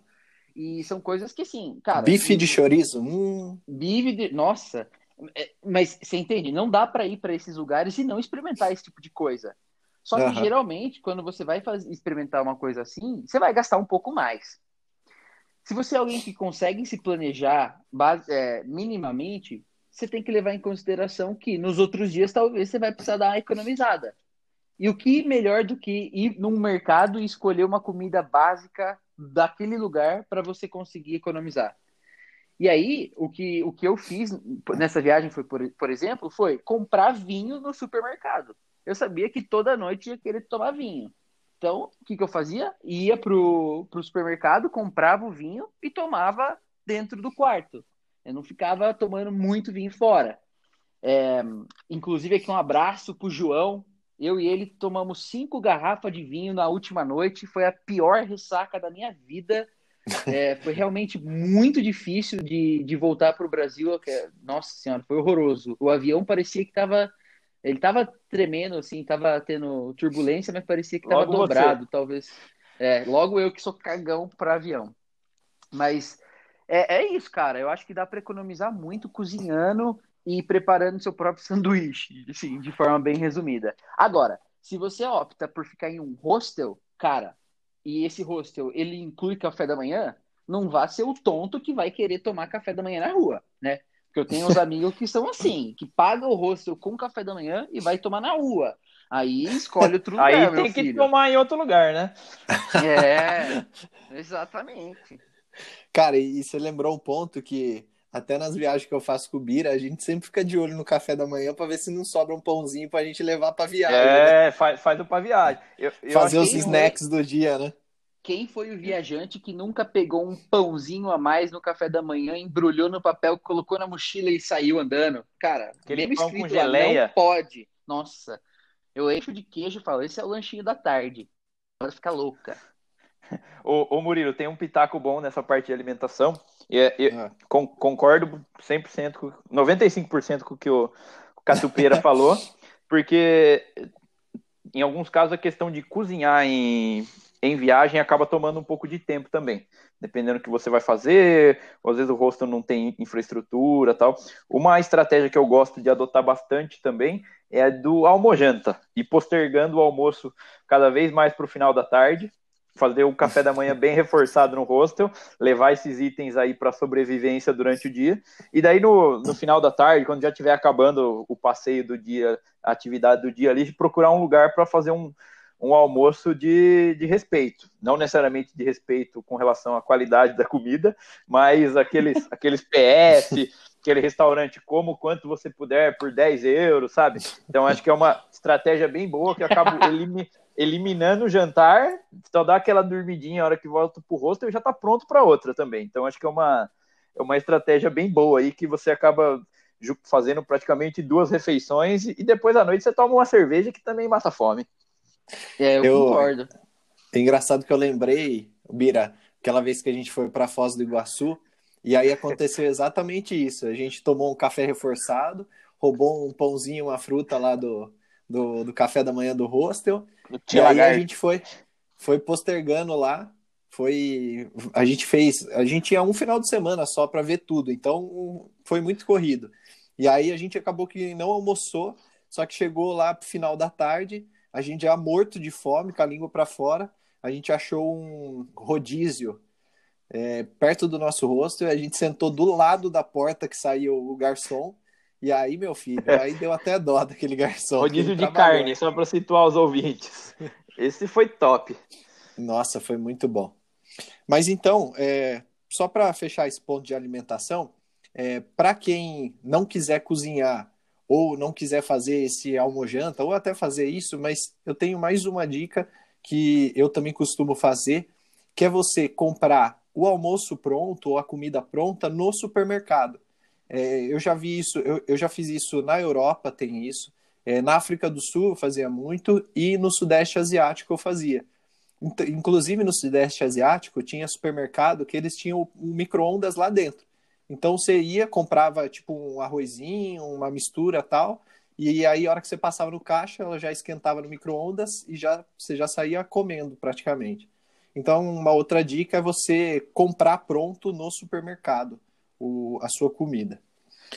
E são coisas que, assim, cara. Bife de chorizo. Hum. Bife de. Nossa. É, mas você entende? Não dá para ir para esses lugares e não experimentar esse tipo de coisa. Só que uhum. geralmente, quando você vai fazer, experimentar uma coisa assim, você vai gastar um pouco mais. Se você é alguém que consegue se planejar base, é, minimamente, você tem que levar em consideração que nos outros dias talvez você vai precisar dar uma economizada. E o que melhor do que ir num mercado e escolher uma comida básica daquele lugar para você conseguir economizar? E aí, o que, o que eu fiz nessa viagem, foi, por, por exemplo, foi comprar vinho no supermercado. Eu sabia que toda noite ia querer tomar vinho. Então, o que, que eu fazia? Ia pro, pro supermercado, comprava o vinho e tomava dentro do quarto. Eu não ficava tomando muito vinho fora. É, inclusive, aqui um abraço pro João. Eu e ele tomamos cinco garrafas de vinho na última noite. Foi a pior ressaca da minha vida. É, foi realmente muito difícil de, de voltar para o Brasil. Nossa Senhora, foi horroroso. O avião parecia que estava ele tava tremendo, assim, tava tendo turbulência, mas parecia que tava logo dobrado, você. talvez. É, logo eu que sou cagão para avião. Mas é, é isso, cara. Eu acho que dá para economizar muito cozinhando e preparando seu próprio sanduíche, assim, de forma bem resumida. Agora, se você opta por ficar em um hostel, cara, e esse hostel ele inclui café da manhã, não vá ser o tonto que vai querer tomar café da manhã na rua, né? Porque eu tenho uns amigos que são assim, que pagam o rosto com café da manhã e vai tomar na rua. Aí escolhe outro lugar. Aí tem que tomar em outro lugar, né? É, exatamente. Cara, e você lembrou um ponto que até nas viagens que eu faço com o Bira, a gente sempre fica de olho no café da manhã para ver se não sobra um pãozinho pra gente levar pra viagem. É, né? faz, faz o pra viagem. Eu, eu Fazer os snacks do dia, né? Quem foi o viajante que nunca pegou um pãozinho a mais no café da manhã, embrulhou no papel, colocou na mochila e saiu andando? Cara, Aquele mesmo escrito com geleia. Lá, não pode. Nossa, eu encho de queijo e falo, esse é o lanchinho da tarde. Ela fica louca. ô, ô Murilo, tem um pitaco bom nessa parte de alimentação. E, é, eu ah. con concordo 100%, com, 95% com o que o, o Catupeira falou, porque em alguns casos a questão de cozinhar em em viagem acaba tomando um pouco de tempo também, dependendo do que você vai fazer, ou às vezes o rosto não tem infraestrutura tal. Uma estratégia que eu gosto de adotar bastante também é a do almojanta, e postergando o almoço cada vez mais para o final da tarde, fazer o café da manhã bem reforçado no hostel, levar esses itens aí para sobrevivência durante o dia, e daí no, no final da tarde, quando já estiver acabando o passeio do dia, a atividade do dia ali, procurar um lugar para fazer um, um almoço de, de respeito. Não necessariamente de respeito com relação à qualidade da comida, mas aqueles, aqueles PS, aquele restaurante como quanto você puder por 10 euros, sabe? Então acho que é uma estratégia bem boa que acaba eliminando o jantar, então dá aquela dormidinha a hora que volta pro rosto e já tá pronto para outra também. Então acho que é uma, é uma estratégia bem boa aí que você acaba fazendo praticamente duas refeições e depois à noite você toma uma cerveja que também mata fome. É, eu, eu concordo. É engraçado que eu lembrei, Bira, aquela vez que a gente foi para Foz do Iguaçu, e aí aconteceu exatamente isso. A gente tomou um café reforçado, roubou um pãozinho, uma fruta lá do, do, do café da manhã do hostel. E aí a gente foi, foi postergando lá. Foi. A gente fez. A gente tinha um final de semana só para ver tudo, então foi muito corrido. E aí a gente acabou que não almoçou Só que chegou lá pro final da tarde, a gente já morto de fome, com a língua para fora, a gente achou um rodízio é, perto do nosso rosto e a gente sentou do lado da porta que saiu o garçom. E aí, meu filho, aí deu até dó daquele garçom. Rodízio de carne, só para situar os ouvintes. Esse foi top. Nossa, foi muito bom. Mas então, é, só para fechar esse ponto de alimentação, é, para quem não quiser cozinhar ou não quiser fazer esse almojanta, ou até fazer isso, mas eu tenho mais uma dica que eu também costumo fazer, que é você comprar o almoço pronto ou a comida pronta no supermercado. É, eu já vi isso, eu, eu, já fiz isso na Europa, tem isso. É, na África do Sul eu fazia muito e no Sudeste Asiático eu fazia. Inclusive no Sudeste Asiático tinha supermercado que eles tinham um micro-ondas lá dentro. Então você ia, comprava tipo um arrozinho, uma mistura tal, e aí a hora que você passava no caixa, ela já esquentava no micro-ondas e já, você já saía comendo praticamente. Então, uma outra dica é você comprar pronto no supermercado o, a sua comida.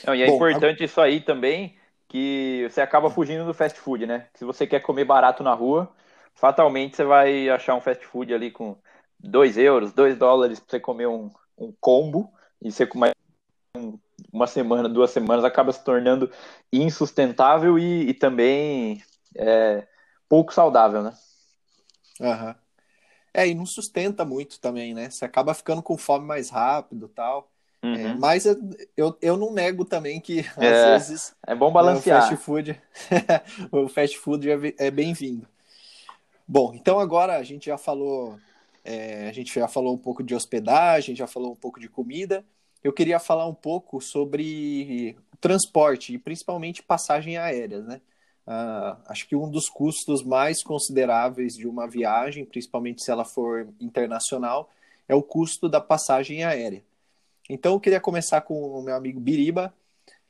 Não, e é Bom, importante a... isso aí também, que você acaba fugindo do fast food, né? Se você quer comer barato na rua, fatalmente você vai achar um fast food ali com 2 euros, 2 dólares para você comer um, um combo, e você comer uma semana, duas semanas, acaba se tornando insustentável e, e também é, pouco saudável, né? Uhum. É, e não sustenta muito também, né? Você acaba ficando com fome mais rápido tal. É, uhum. É, mas eu, eu não nego também que às é, vezes é bom balancear. o fast food, o fast food é, é bem-vindo. Bom, então agora a gente já falou, é, a gente já falou um pouco de hospedagem, já falou um pouco de comida. Eu queria falar um pouco sobre transporte e principalmente passagem aérea, né? Uh, acho que um dos custos mais consideráveis de uma viagem, principalmente se ela for internacional, é o custo da passagem aérea. Então, eu queria começar com o meu amigo Biriba.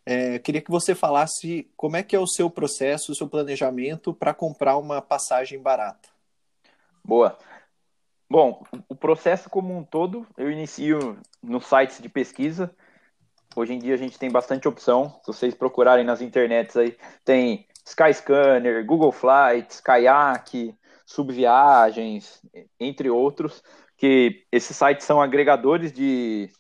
É, queria que você falasse como é que é o seu processo, o seu planejamento para comprar uma passagem barata. Boa. Bom, o processo como um todo, eu inicio nos sites de pesquisa. Hoje em dia a gente tem bastante opção. Se vocês procurarem nas internets aí, tem Skyscanner, Google Flights, Kayak, Subviagens, entre outros, que esses sites são agregadores de,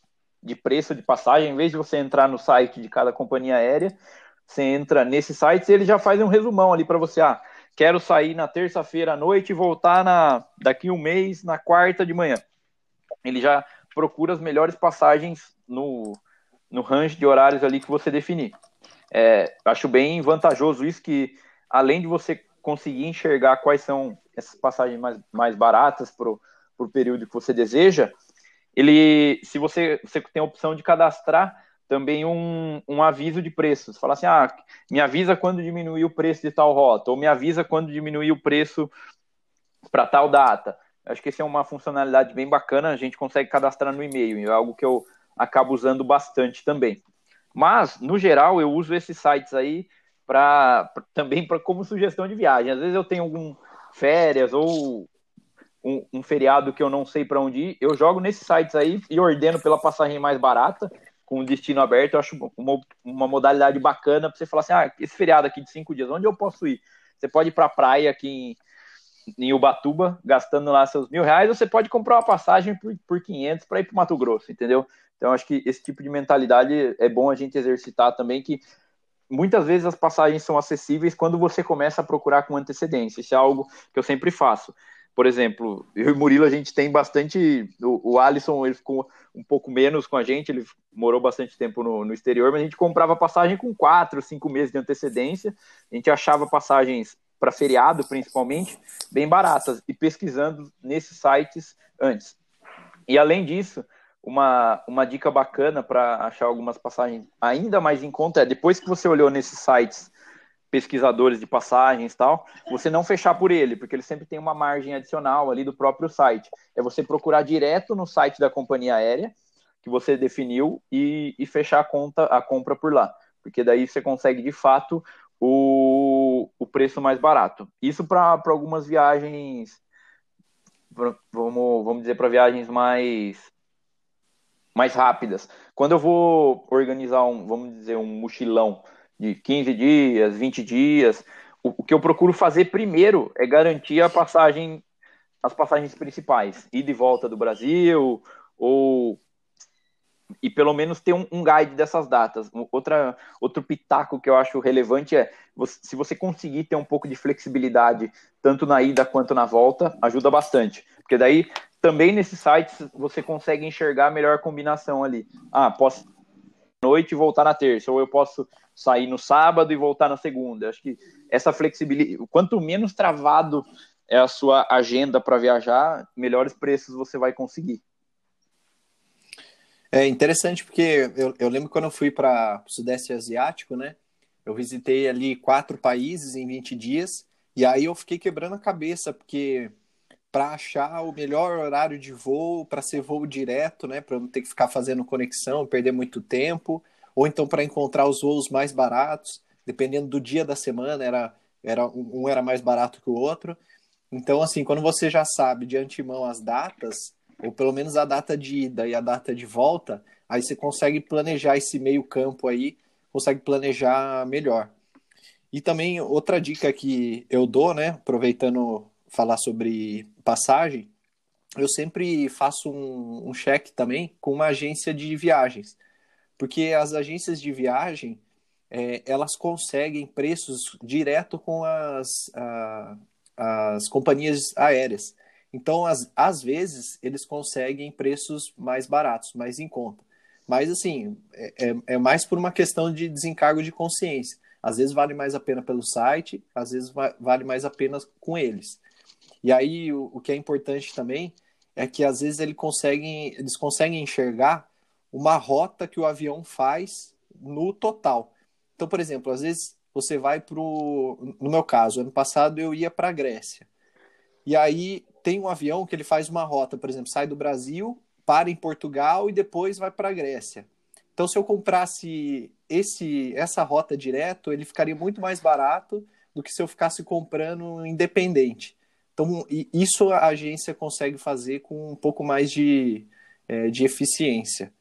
de preço de passagem. Em vez de você entrar no site de cada companhia aérea, você entra nesse site e ele já faz um resumão ali para você. Ah, quero sair na terça-feira à noite e voltar na, daqui um mês, na quarta de manhã. Ele já procura as melhores passagens no, no range de horários ali que você definir. É, acho bem vantajoso isso que, além de você conseguir enxergar quais são essas passagens mais, mais baratas para o período que você deseja, ele, se você, você tem a opção de cadastrar também um, um aviso de preços. Fala assim, ah, me avisa quando diminuir o preço de tal rota, ou me avisa quando diminuir o preço para tal data. Acho que essa é uma funcionalidade bem bacana, a gente consegue cadastrar no e-mail, é algo que eu acabo usando bastante também. Mas, no geral, eu uso esses sites aí para também pra, como sugestão de viagem. Às vezes eu tenho algum férias ou um, um feriado que eu não sei para onde ir, eu jogo nesses sites aí e ordeno pela passagem mais barata, com destino aberto. Eu acho uma, uma modalidade bacana para você falar assim: ah, esse feriado aqui de cinco dias, onde eu posso ir? Você pode ir para a praia aqui em, em Ubatuba, gastando lá seus mil reais, ou você pode comprar uma passagem por, por 500 para ir para Mato Grosso, entendeu? Então, acho que esse tipo de mentalidade é bom a gente exercitar também, que muitas vezes as passagens são acessíveis quando você começa a procurar com antecedência. Isso é algo que eu sempre faço. Por exemplo, eu e Murilo, a gente tem bastante. O, o Alisson, ele ficou um pouco menos com a gente, ele morou bastante tempo no, no exterior, mas a gente comprava passagem com quatro, cinco meses de antecedência. A gente achava passagens para feriado, principalmente, bem baratas, e pesquisando nesses sites antes. E além disso, uma, uma dica bacana para achar algumas passagens ainda mais em conta é depois que você olhou nesses sites pesquisadores de passagens tal, você não fechar por ele, porque ele sempre tem uma margem adicional ali do próprio site. É você procurar direto no site da companhia aérea que você definiu e, e fechar a conta, a compra por lá, porque daí você consegue de fato o, o preço mais barato. Isso para algumas viagens, pra, vamos, vamos dizer, para viagens mais mais rápidas. Quando eu vou organizar um, vamos dizer, um mochilão de 15 dias, 20 dias. O, o que eu procuro fazer primeiro é garantir a passagem, as passagens principais, ida e volta do Brasil, ou e pelo menos ter um, um, guide dessas datas. Outra, outro pitaco que eu acho relevante é se você conseguir ter um pouco de flexibilidade, tanto na ida quanto na volta, ajuda bastante. Porque daí também nesses sites você consegue enxergar a melhor combinação ali. Ah, posso noite e voltar na terça, ou eu posso sair no sábado e voltar na segunda. Acho que essa flexibilidade, quanto menos travado é a sua agenda para viajar, melhores preços você vai conseguir. É interessante porque eu, eu lembro quando eu fui para o Sudeste Asiático, né? Eu visitei ali quatro países em 20 dias e aí eu fiquei quebrando a cabeça porque para achar o melhor horário de voo, para ser voo direto, né, para não ter que ficar fazendo conexão, perder muito tempo, ou então para encontrar os voos mais baratos, dependendo do dia da semana, era, era um era mais barato que o outro. Então, assim, quando você já sabe de antemão as datas, ou pelo menos a data de ida e a data de volta, aí você consegue planejar esse meio campo aí, consegue planejar melhor. E também outra dica que eu dou, né, aproveitando falar sobre passagem, eu sempre faço um, um cheque também com uma agência de viagens, porque as agências de viagem é, elas conseguem preços direto com as, a, as companhias aéreas. Então, às, às vezes, eles conseguem preços mais baratos, mais em conta. Mas, assim, é, é, é mais por uma questão de desencargo de consciência. Às vezes vale mais a pena pelo site, às vezes vale mais a pena com eles. E aí, o, o que é importante também é que, às vezes, eles conseguem, eles conseguem enxergar uma rota que o avião faz no total. Então, por exemplo, às vezes você vai para o. No meu caso, ano passado eu ia para a Grécia. E aí tem um avião que ele faz uma rota, por exemplo, sai do Brasil, para em Portugal e depois vai para a Grécia. Então, se eu comprasse esse essa rota direto, ele ficaria muito mais barato do que se eu ficasse comprando independente. Então, isso a agência consegue fazer com um pouco mais de, é, de eficiência.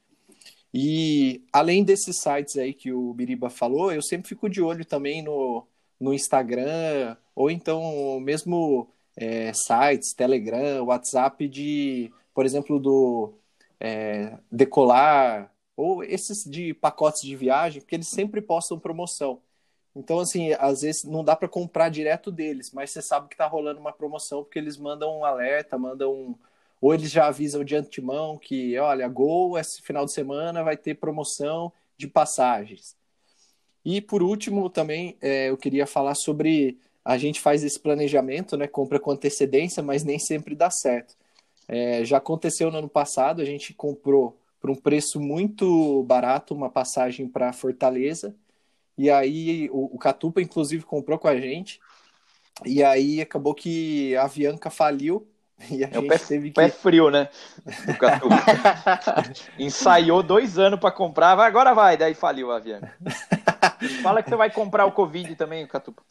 E além desses sites aí que o Biriba falou, eu sempre fico de olho também no, no Instagram, ou então mesmo é, sites, Telegram, WhatsApp de, por exemplo, do é, Decolar, ou esses de pacotes de viagem, porque eles sempre postam promoção. Então, assim, às vezes não dá para comprar direto deles, mas você sabe que está rolando uma promoção porque eles mandam um alerta, mandam um... Ou eles já avisam de antemão que, olha, Gol, esse final de semana vai ter promoção de passagens. E, por último, também é, eu queria falar sobre a gente faz esse planejamento, né, compra com antecedência, mas nem sempre dá certo. É, já aconteceu no ano passado, a gente comprou por um preço muito barato uma passagem para Fortaleza, e aí o, o Catupa, inclusive, comprou com a gente, e aí acabou que a Avianca faliu, e a é gente pé, teve que... pé frio, né? O Catupa. Ensaiou dois anos para comprar, vai, agora vai, daí faliu a Avianca. Fala que você vai comprar o Covid também, Catupa.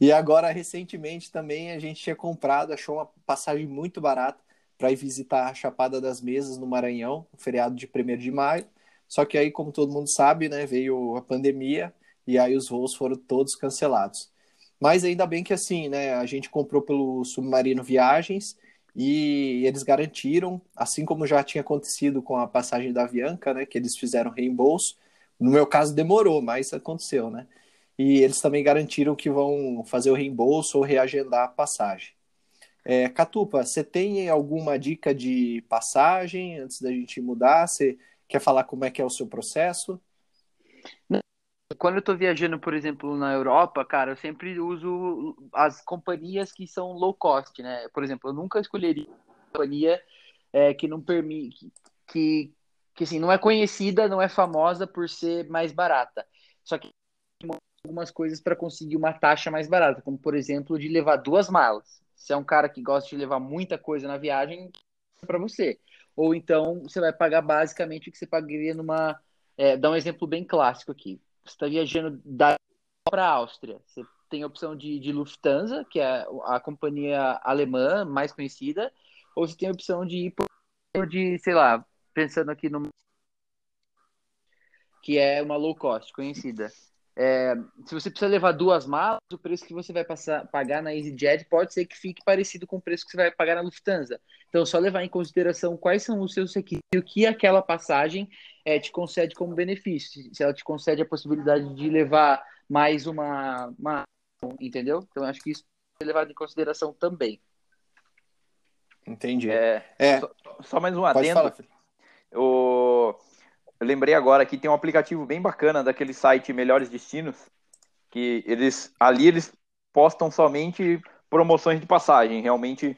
e agora, recentemente, também a gente tinha comprado, achou uma passagem muito barata para ir visitar a Chapada das Mesas no Maranhão, feriado de 1 de maio. Só que aí, como todo mundo sabe, né, veio a pandemia e aí os voos foram todos cancelados. Mas ainda bem que assim, né, a gente comprou pelo Submarino Viagens e eles garantiram, assim como já tinha acontecido com a passagem da Avianca, né, que eles fizeram reembolso. No meu caso demorou, mas aconteceu, né? e eles também garantiram que vão fazer o reembolso ou reagendar a passagem. É, Catupa, você tem alguma dica de passagem antes da gente mudar? Você quer falar como é que é o seu processo? Quando eu estou viajando, por exemplo, na Europa, cara, eu sempre uso as companhias que são low cost, né? Por exemplo, eu nunca escolheria uma companhia é, que não permite, que, que assim, não é conhecida, não é famosa por ser mais barata. Só que algumas coisas para conseguir uma taxa mais barata, como por exemplo de levar duas malas. Se é um cara que gosta de levar muita coisa na viagem, para você. Ou então você vai pagar basicamente o que você pagaria numa. É, dá um exemplo bem clássico aqui. Você está viajando da para a Áustria. Você tem a opção de, de Lufthansa, que é a companhia alemã mais conhecida, ou você tem a opção de ir por de, sei lá, pensando aqui no que é uma low cost conhecida. É, se você precisa levar duas malas, o preço que você vai passar, pagar na EasyJet pode ser que fique parecido com o preço que você vai pagar na Lufthansa. Então, só levar em consideração quais são os seus requisitos e o que aquela passagem é, te concede como benefício. Se ela te concede a possibilidade de levar mais uma, uma entendeu? Então, acho que isso é levado em consideração também. Entendi. É, é. Só, só, mais um adendo. Falar, o eu lembrei agora que tem um aplicativo bem bacana daquele site Melhores Destinos, que eles ali eles postam somente promoções de passagem, realmente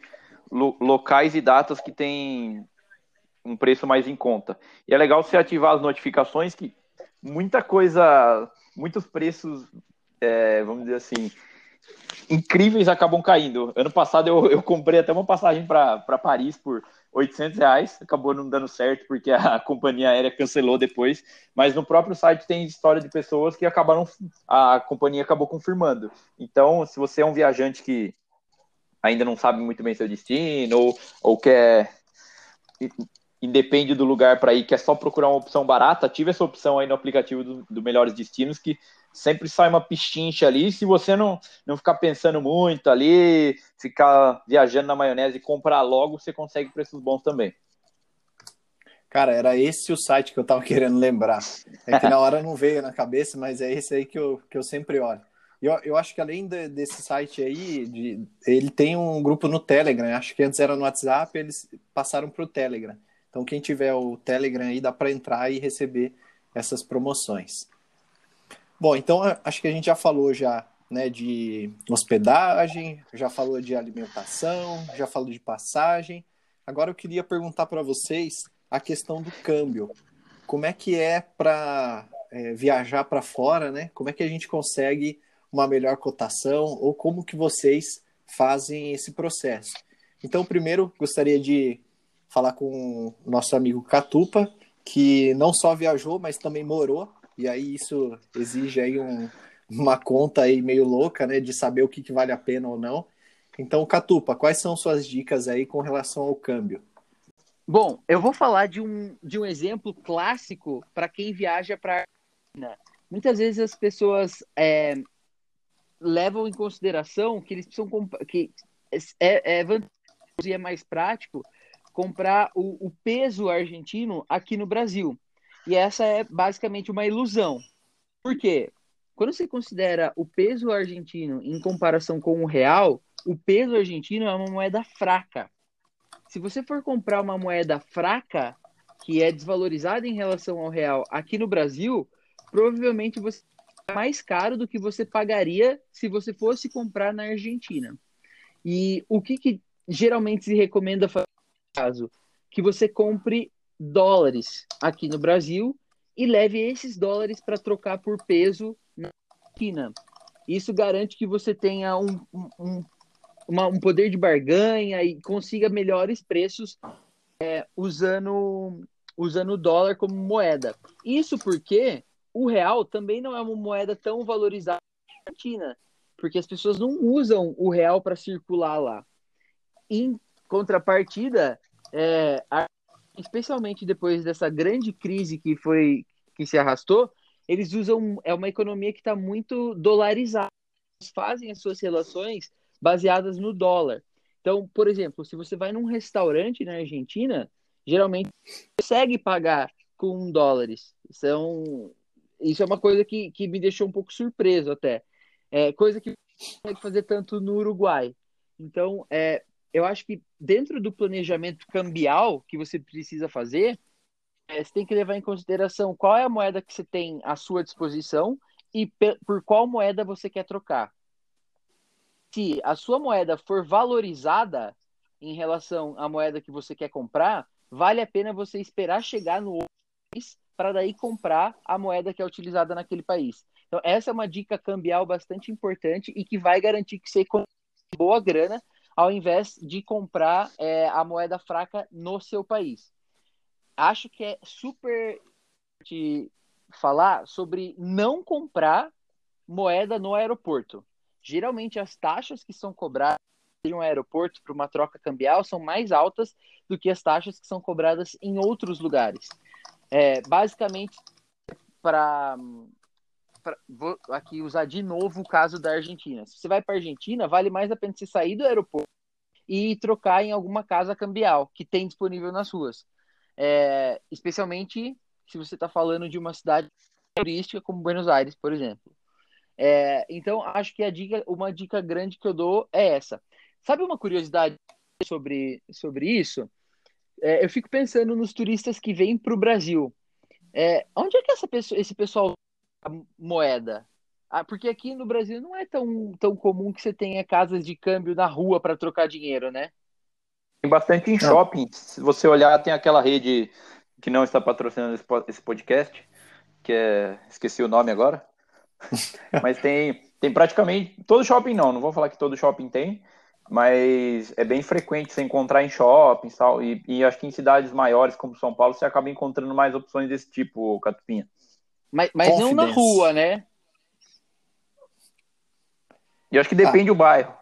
lo, locais e datas que tem um preço mais em conta. E é legal você ativar as notificações que muita coisa, muitos preços, é, vamos dizer assim, incríveis acabam caindo. Ano passado eu, eu comprei até uma passagem para Paris por 800 reais, acabou não dando certo porque a companhia aérea cancelou depois, mas no próprio site tem história de pessoas que acabaram, a companhia acabou confirmando. Então, se você é um viajante que ainda não sabe muito bem seu destino ou, ou quer independe do lugar para ir, quer só procurar uma opção barata, ative essa opção aí no aplicativo do, do Melhores Destinos, que sempre sai uma pistincha ali. Se você não, não ficar pensando muito ali, ficar viajando na maionese e comprar logo, você consegue preços bons também. Cara, era esse o site que eu tava querendo lembrar. É que na hora não veio na cabeça, mas é esse aí que eu, que eu sempre olho. Eu, eu acho que além de, desse site aí, de, ele tem um grupo no Telegram. Acho que antes era no WhatsApp, eles passaram para o Telegram. Então, quem tiver o Telegram aí, dá para entrar e receber essas promoções. Bom, então acho que a gente já falou já né, de hospedagem, já falou de alimentação, já falou de passagem. Agora eu queria perguntar para vocês a questão do câmbio. Como é que é para é, viajar para fora, né? Como é que a gente consegue uma melhor cotação ou como que vocês fazem esse processo? Então, primeiro, gostaria de falar com o nosso amigo Catupa, que não só viajou, mas também morou, e aí isso exige aí um, uma conta aí meio louca, né, de saber o que, que vale a pena ou não. Então, Catupa, quais são suas dicas aí com relação ao câmbio? Bom, eu vou falar de um, de um exemplo clássico para quem viaja para Muitas vezes as pessoas é, levam em consideração que eles precisam que é, é é mais prático comprar o, o peso argentino aqui no Brasil. E essa é basicamente uma ilusão. Por quê? Quando você considera o peso argentino em comparação com o real, o peso argentino é uma moeda fraca. Se você for comprar uma moeda fraca, que é desvalorizada em relação ao real aqui no Brasil, provavelmente você é mais caro do que você pagaria se você fosse comprar na Argentina. E o que, que geralmente se recomenda fazer caso, que você compre dólares aqui no Brasil e leve esses dólares para trocar por peso na China. Isso garante que você tenha um, um, uma, um poder de barganha e consiga melhores preços é, usando, usando o dólar como moeda. Isso porque o real também não é uma moeda tão valorizada na Argentina, porque as pessoas não usam o real para circular lá. Em contrapartida, é, especialmente depois dessa grande crise que foi que se arrastou, eles usam é uma economia que está muito dolarizada, eles fazem as suas relações baseadas no dólar. Então, por exemplo, se você vai num restaurante na Argentina, geralmente consegue pagar com dólares. São isso é uma coisa que, que me deixou um pouco surpreso até. É coisa que não consegue fazer tanto no Uruguai. Então, é, eu acho que dentro do planejamento cambial que você precisa fazer, é, você tem que levar em consideração qual é a moeda que você tem à sua disposição e por qual moeda você quer trocar. Se a sua moeda for valorizada em relação à moeda que você quer comprar, vale a pena você esperar chegar no outro país para daí comprar a moeda que é utilizada naquele país. Então, essa é uma dica cambial bastante importante e que vai garantir que você boa grana ao invés de comprar é, a moeda fraca no seu país. Acho que é super te falar sobre não comprar moeda no aeroporto. Geralmente as taxas que são cobradas em um aeroporto para uma troca cambial são mais altas do que as taxas que são cobradas em outros lugares. É, basicamente, para vou aqui usar de novo o caso da Argentina. Se você vai para a Argentina, vale mais a pena você sair do aeroporto e trocar em alguma casa cambial que tem disponível nas ruas. É, especialmente se você está falando de uma cidade turística como Buenos Aires, por exemplo. É, então, acho que a dica, uma dica grande que eu dou é essa. Sabe uma curiosidade sobre, sobre isso? É, eu fico pensando nos turistas que vêm para o Brasil. É, onde é que essa pessoa, esse pessoal moeda? Ah, porque aqui no Brasil não é tão, tão comum que você tenha casas de câmbio na rua para trocar dinheiro, né? Tem bastante em shopping. Se você olhar, tem aquela rede que não está patrocinando esse podcast, que é. Esqueci o nome agora. mas tem, tem praticamente. Todo shopping não, não vou falar que todo shopping tem, mas é bem frequente você encontrar em shopping tal, e, e acho que em cidades maiores como São Paulo você acaba encontrando mais opções desse tipo, Catupinha. Mas, mas não na rua, né? E acho que depende ah, do bairro.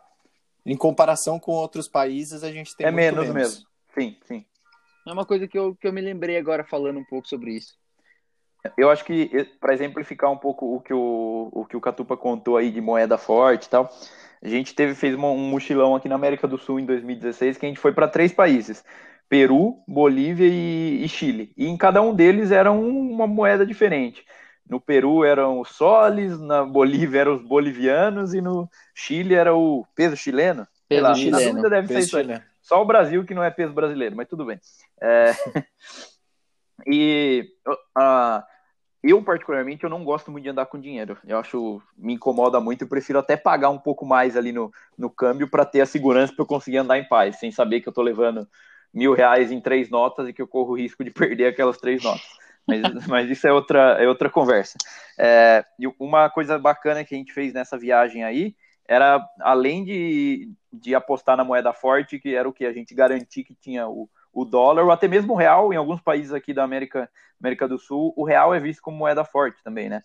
Em comparação com outros países, a gente tem é menos, menos mesmo. Sim, sim. É uma coisa que eu, que eu me lembrei agora falando um pouco sobre isso. Eu acho que, para exemplificar um pouco o que o, o que o Catupa contou aí de moeda forte e tal, a gente teve, fez um mochilão aqui na América do Sul em 2016, que a gente foi para três países: Peru, Bolívia e, e, Chile. E em cada um deles era um, uma moeda diferente. No Peru eram os soles, na Bolívia eram os bolivianos e no Chile era o peso chileno. Peso lá, chileno. deve peso ser isso Só o Brasil que não é peso brasileiro, mas tudo bem. É... e uh, eu, particularmente, eu não gosto muito de andar com dinheiro. Eu acho, me incomoda muito, eu prefiro até pagar um pouco mais ali no, no câmbio para ter a segurança para eu conseguir andar em paz, sem saber que eu estou levando mil reais em três notas e que eu corro o risco de perder aquelas três notas. Mas, mas isso é outra, é outra conversa. É, e uma coisa bacana que a gente fez nessa viagem aí era, além de, de apostar na moeda forte, que era o que a gente garantia que tinha o, o dólar, ou até mesmo o real, em alguns países aqui da América, América do Sul, o real é visto como moeda forte também, né?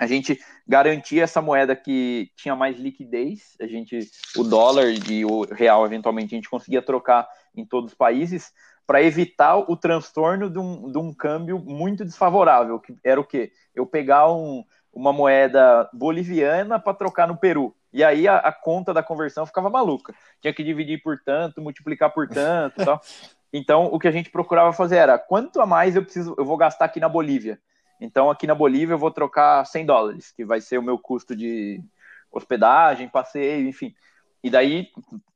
A gente garantia essa moeda que tinha mais liquidez, a gente, o dólar e o real, eventualmente, a gente conseguia trocar em todos os países, para evitar o transtorno de um, de um câmbio muito desfavorável, que era o quê? Eu pegar um, uma moeda boliviana para trocar no Peru. E aí a, a, conta da conversão ficava maluca. Tinha que dividir por tanto, multiplicar por tanto tal. Então, o que a gente procurava fazer era, quanto a mais eu preciso, eu vou gastar aqui na Bolívia? Então, aqui na Bolívia eu vou trocar 100 dólares, que vai ser o meu custo de hospedagem, passeio, enfim. E daí,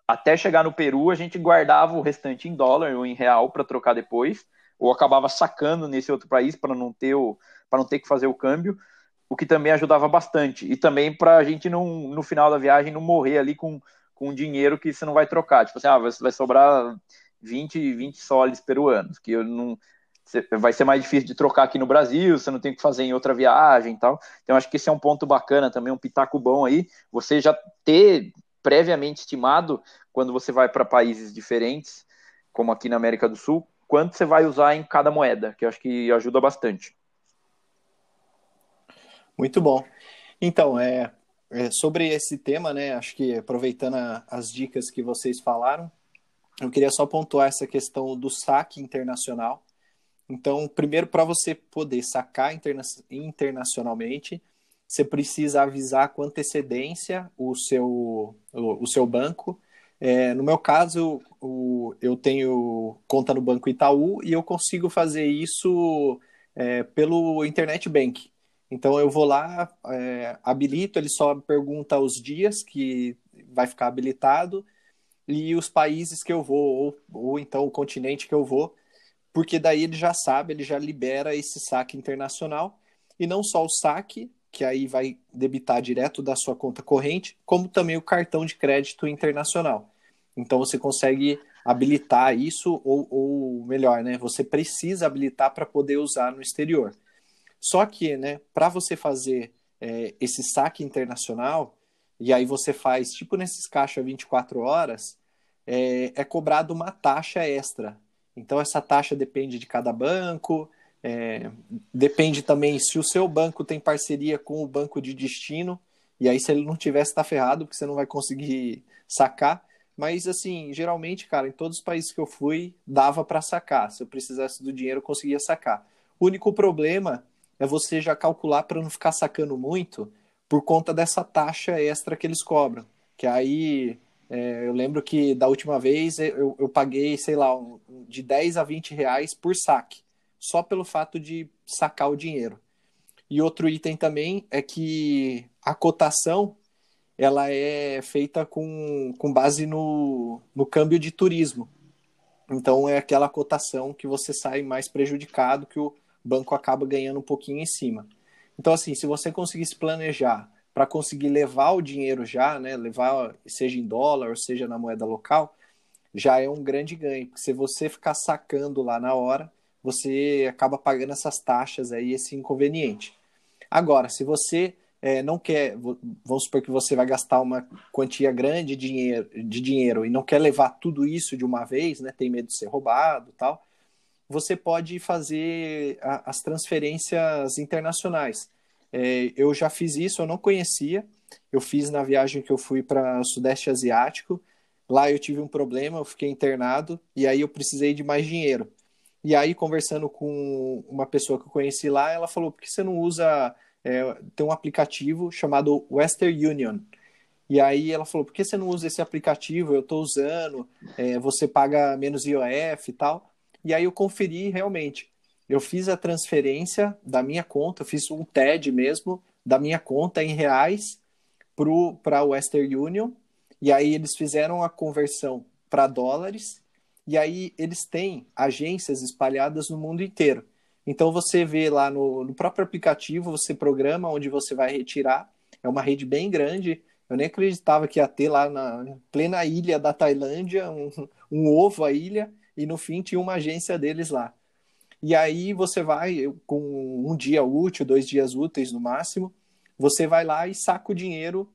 até chegar no Peru, a gente guardava o restante em dólar ou em real para trocar depois, ou acabava sacando nesse outro país para não ter para não ter que fazer o câmbio, o que também ajudava bastante. E também para a gente não no final da viagem não morrer ali com com dinheiro que você não vai trocar, tipo assim, ah, vai sobrar 20, 20 soles peruanos, que eu não vai ser mais difícil de trocar aqui no Brasil, você não tem que fazer em outra viagem e tal. Então acho que esse é um ponto bacana também, um pitaco bom aí, você já ter previamente estimado quando você vai para países diferentes, como aqui na América do Sul, quanto você vai usar em cada moeda, que eu acho que ajuda bastante. Muito bom. Então, é, é sobre esse tema, né? Acho que aproveitando a, as dicas que vocês falaram, eu queria só pontuar essa questão do saque internacional. Então, primeiro, para você poder sacar interna internacionalmente, você precisa avisar com antecedência o seu, o, o seu banco. É, no meu caso, o, eu tenho conta no Banco Itaú e eu consigo fazer isso é, pelo Internet Bank. Então eu vou lá, é, habilito, ele só pergunta os dias que vai ficar habilitado e os países que eu vou, ou, ou então o continente que eu vou, porque daí ele já sabe, ele já libera esse saque internacional. E não só o saque, que aí vai debitar direto da sua conta corrente, como também o cartão de crédito internacional. Então você consegue habilitar isso, ou, ou melhor, né? Você precisa habilitar para poder usar no exterior. Só que, né, para você fazer é, esse saque internacional, e aí você faz, tipo nesses caixas 24 horas, é, é cobrado uma taxa extra. Então essa taxa depende de cada banco, é, depende também se o seu banco tem parceria com o banco de destino, e aí se ele não tivesse, está ferrado, porque você não vai conseguir sacar. Mas, assim, geralmente, cara, em todos os países que eu fui, dava para sacar. Se eu precisasse do dinheiro, eu conseguia sacar. O único problema é você já calcular para não ficar sacando muito por conta dessa taxa extra que eles cobram. Que aí é, eu lembro que da última vez eu, eu paguei, sei lá, de 10 a 20 reais por saque, só pelo fato de sacar o dinheiro. E outro item também é que a cotação ela é feita com, com base no, no câmbio de turismo. Então é aquela cotação que você sai mais prejudicado, que o banco acaba ganhando um pouquinho em cima. Então, assim, se você conseguir se planejar para conseguir levar o dinheiro já, né, levar seja em dólar ou seja na moeda local, já é um grande ganho. Porque se você ficar sacando lá na hora, você acaba pagando essas taxas aí, esse inconveniente. Agora, se você é, não quer, vamos supor que você vai gastar uma quantia grande de dinheiro, de dinheiro e não quer levar tudo isso de uma vez, né, tem medo de ser roubado tal, você pode fazer a, as transferências internacionais. É, eu já fiz isso, eu não conhecia, eu fiz na viagem que eu fui para o Sudeste Asiático, lá eu tive um problema, eu fiquei internado e aí eu precisei de mais dinheiro. E aí, conversando com uma pessoa que eu conheci lá, ela falou: por que você não usa é, tem um aplicativo chamado Western Union. E aí ela falou, por que você não usa esse aplicativo? Eu estou usando, é, você paga menos IOF e tal. E aí eu conferi realmente. Eu fiz a transferência da minha conta, eu fiz um TED mesmo, da minha conta em reais para a Western Union. E aí eles fizeram a conversão para dólares. E aí eles têm agências espalhadas no mundo inteiro. Então você vê lá no, no próprio aplicativo, você programa onde você vai retirar. É uma rede bem grande. Eu nem acreditava que ia ter lá na plena ilha da Tailândia, um, um ovo a ilha, e no fim tinha uma agência deles lá. E aí você vai, com um dia útil, dois dias úteis no máximo, você vai lá e saca o dinheiro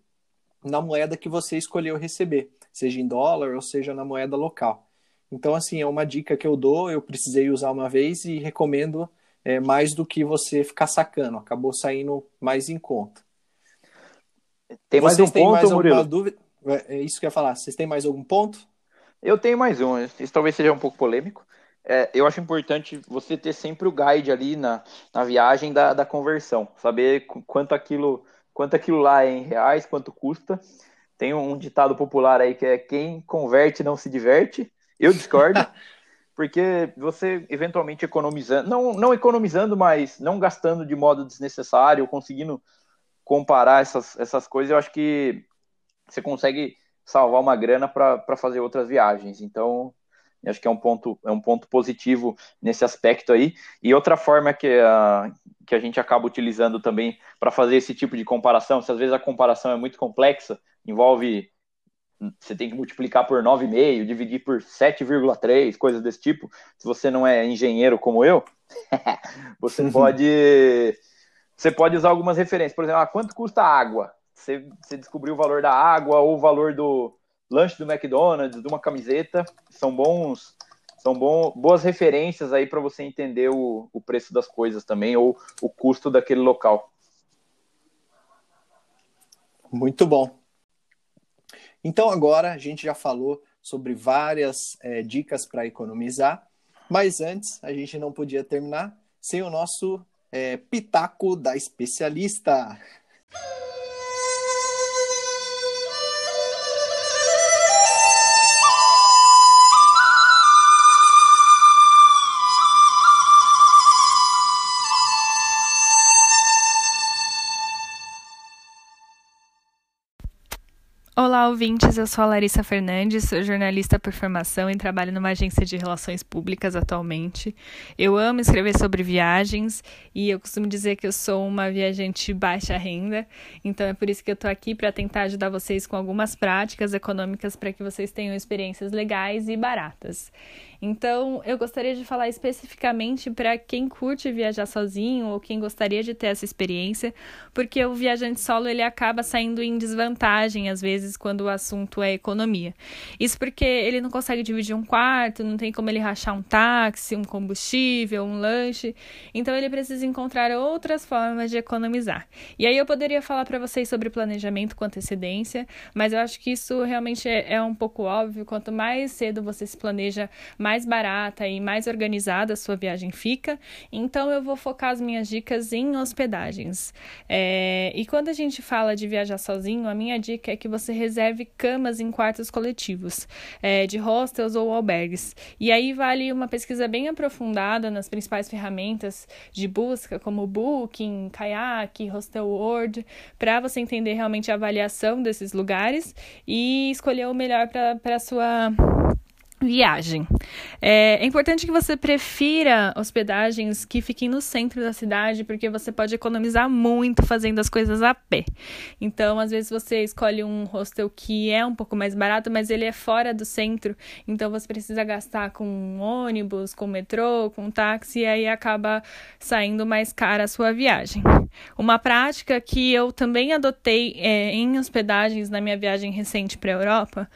na moeda que você escolheu receber, seja em dólar ou seja na moeda local. Então, assim, é uma dica que eu dou, eu precisei usar uma vez e recomendo é, mais do que você ficar sacando. Acabou saindo mais em conta. Tem mais Vocês um ponto, mais Murilo? Dúvida? É, é isso que eu ia falar. Vocês têm mais algum ponto? Eu tenho mais um. Isso talvez seja um pouco polêmico. É, eu acho importante você ter sempre o guide ali na, na viagem da, da conversão. Saber quanto aquilo, quanto aquilo lá é em reais, quanto custa. Tem um ditado popular aí que é quem converte não se diverte. Eu discordo. porque você eventualmente economizando, não, não economizando, mas não gastando de modo desnecessário, conseguindo comparar essas, essas coisas, eu acho que você consegue salvar uma grana para fazer outras viagens. Então, acho que é um ponto, é um ponto positivo nesse aspecto aí. E outra forma que a, que a gente acaba utilizando também para fazer esse tipo de comparação, se às vezes a comparação é muito complexa, envolve você tem que multiplicar por 9,5, dividir por 7,3, coisas desse tipo. Se você não é engenheiro como eu, você uhum. pode você pode usar algumas referências. Por exemplo, ah, quanto custa a água? Você, você descobriu o valor da água ou o valor do lanche do McDonald's, de uma camiseta. São bons são bom, boas referências aí para você entender o, o preço das coisas também ou o custo daquele local. Muito bom. Então agora a gente já falou sobre várias é, dicas para economizar, mas antes a gente não podia terminar sem o nosso é, pitaco da especialista. Olá, ouvintes. Eu sou a Larissa Fernandes, sou jornalista por formação e trabalho numa agência de relações públicas atualmente. Eu amo escrever sobre viagens e eu costumo dizer que eu sou uma viajante baixa renda, então é por isso que eu estou aqui para tentar ajudar vocês com algumas práticas econômicas para que vocês tenham experiências legais e baratas. Então, eu gostaria de falar especificamente para quem curte viajar sozinho ou quem gostaria de ter essa experiência, porque o viajante solo ele acaba saindo em desvantagem às vezes quando o assunto é economia. Isso porque ele não consegue dividir um quarto, não tem como ele rachar um táxi, um combustível, um lanche. Então ele precisa encontrar outras formas de economizar. E aí eu poderia falar para vocês sobre planejamento com antecedência, mas eu acho que isso realmente é, é um pouco óbvio. Quanto mais cedo você se planeja, mais barata e mais organizada a sua viagem fica. Então eu vou focar as minhas dicas em hospedagens. É, e quando a gente fala de viajar sozinho, a minha dica é que você reserve camas em quartos coletivos, é, de hostels ou albergues. E aí vale uma pesquisa bem aprofundada nas principais ferramentas de busca, como Booking, Kayak, Hostel World, para você entender realmente a avaliação desses lugares e escolher o melhor para a sua Viagem. É, é, importante que você prefira hospedagens que fiquem no centro da cidade, porque você pode economizar muito fazendo as coisas a pé. Então, às vezes você escolhe um hostel que é um pouco mais barato, mas ele é fora do centro, então você precisa gastar com um ônibus, com metrô, com táxi, e aí acaba saindo mais cara a sua viagem. Uma prática que eu também adotei é, em hospedagens na minha viagem recente para a Europa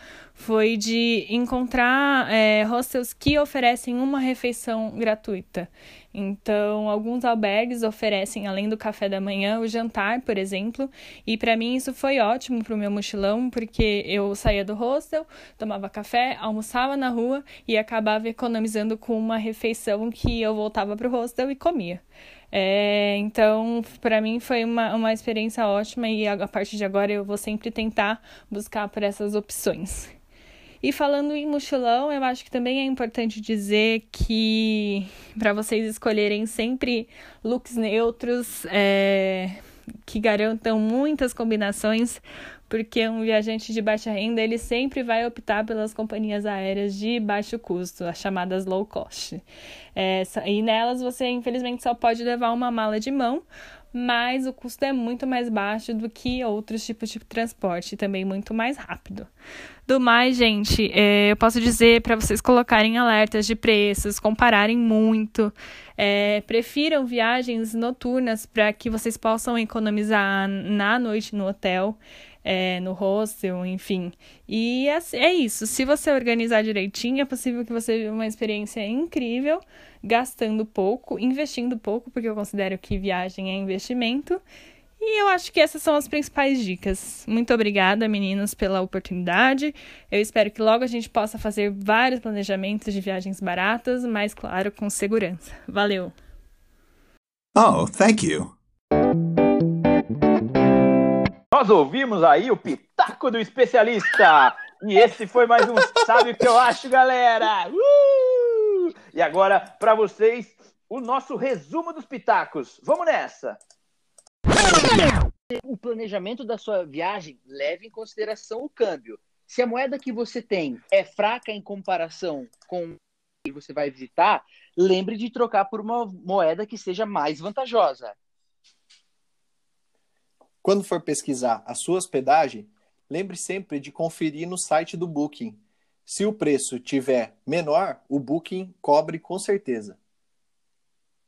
foi de encontrar é, hostels que oferecem uma refeição gratuita. Então, alguns albergues oferecem, além do café da manhã, o jantar, por exemplo. E para mim isso foi ótimo para o meu mochilão, porque eu saía do hostel, tomava café, almoçava na rua e acabava economizando com uma refeição que eu voltava para o hostel e comia. É, então, para mim foi uma, uma experiência ótima e a, a partir de agora eu vou sempre tentar buscar por essas opções. E falando em mochilão, eu acho que também é importante dizer que para vocês escolherem sempre looks neutros, é, que garantam muitas combinações, porque um viajante de baixa renda ele sempre vai optar pelas companhias aéreas de baixo custo, as chamadas low cost. É, e nelas você infelizmente só pode levar uma mala de mão, mas o custo é muito mais baixo do que outros tipos de transporte, também muito mais rápido. Do mais, gente, é, eu posso dizer para vocês colocarem alertas de preços, compararem muito. É, prefiram viagens noturnas para que vocês possam economizar na noite no hotel. É, no hostel, enfim. E é, é isso. Se você organizar direitinho, é possível que você viva uma experiência incrível, gastando pouco, investindo pouco, porque eu considero que viagem é investimento, e eu acho que essas são as principais dicas. Muito obrigada, meninos, pela oportunidade. Eu espero que logo a gente possa fazer vários planejamentos de viagens baratas, mas claro, com segurança. Valeu. Oh, thank you. Nós ouvimos aí o pitaco do especialista. E esse foi mais um Sabe o que eu acho, galera? Uh! E agora, para vocês, o nosso resumo dos pitacos. Vamos nessa! O planejamento da sua viagem leve em consideração o câmbio. Se a moeda que você tem é fraca em comparação com que você vai visitar, lembre de trocar por uma moeda que seja mais vantajosa. Quando for pesquisar a sua hospedagem, lembre sempre de conferir no site do Booking. Se o preço tiver menor, o Booking cobre com certeza.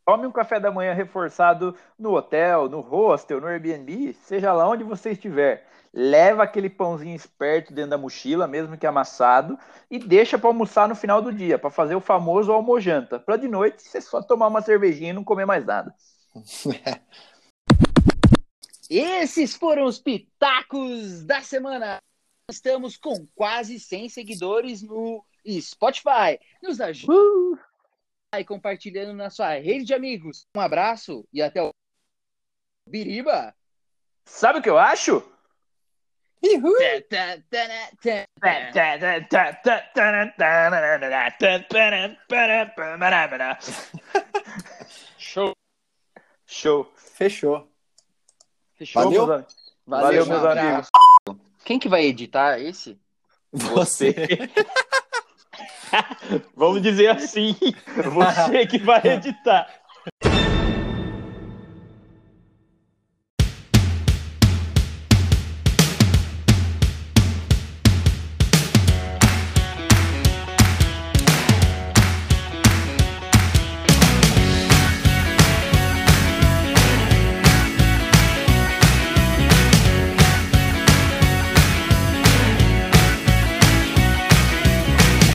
Tome um café da manhã reforçado no hotel, no hostel, no Airbnb, seja lá onde você estiver. Leva aquele pãozinho esperto dentro da mochila, mesmo que amassado, e deixa para almoçar no final do dia, para fazer o famoso almojanta. Para de noite você só tomar uma cervejinha e não comer mais nada. Esses foram os pitacos da semana. Estamos com quase 100 seguidores no Spotify. Nos ajuda. Uh! E compartilhando na sua rede de amigos. Um abraço e até o Biriba. Sabe o que eu acho? Show. Show. Fechou. Fechou. Valeu, meus, Valeu, meus amigos. Quem que vai editar esse? Você. Vamos dizer assim, você que vai editar.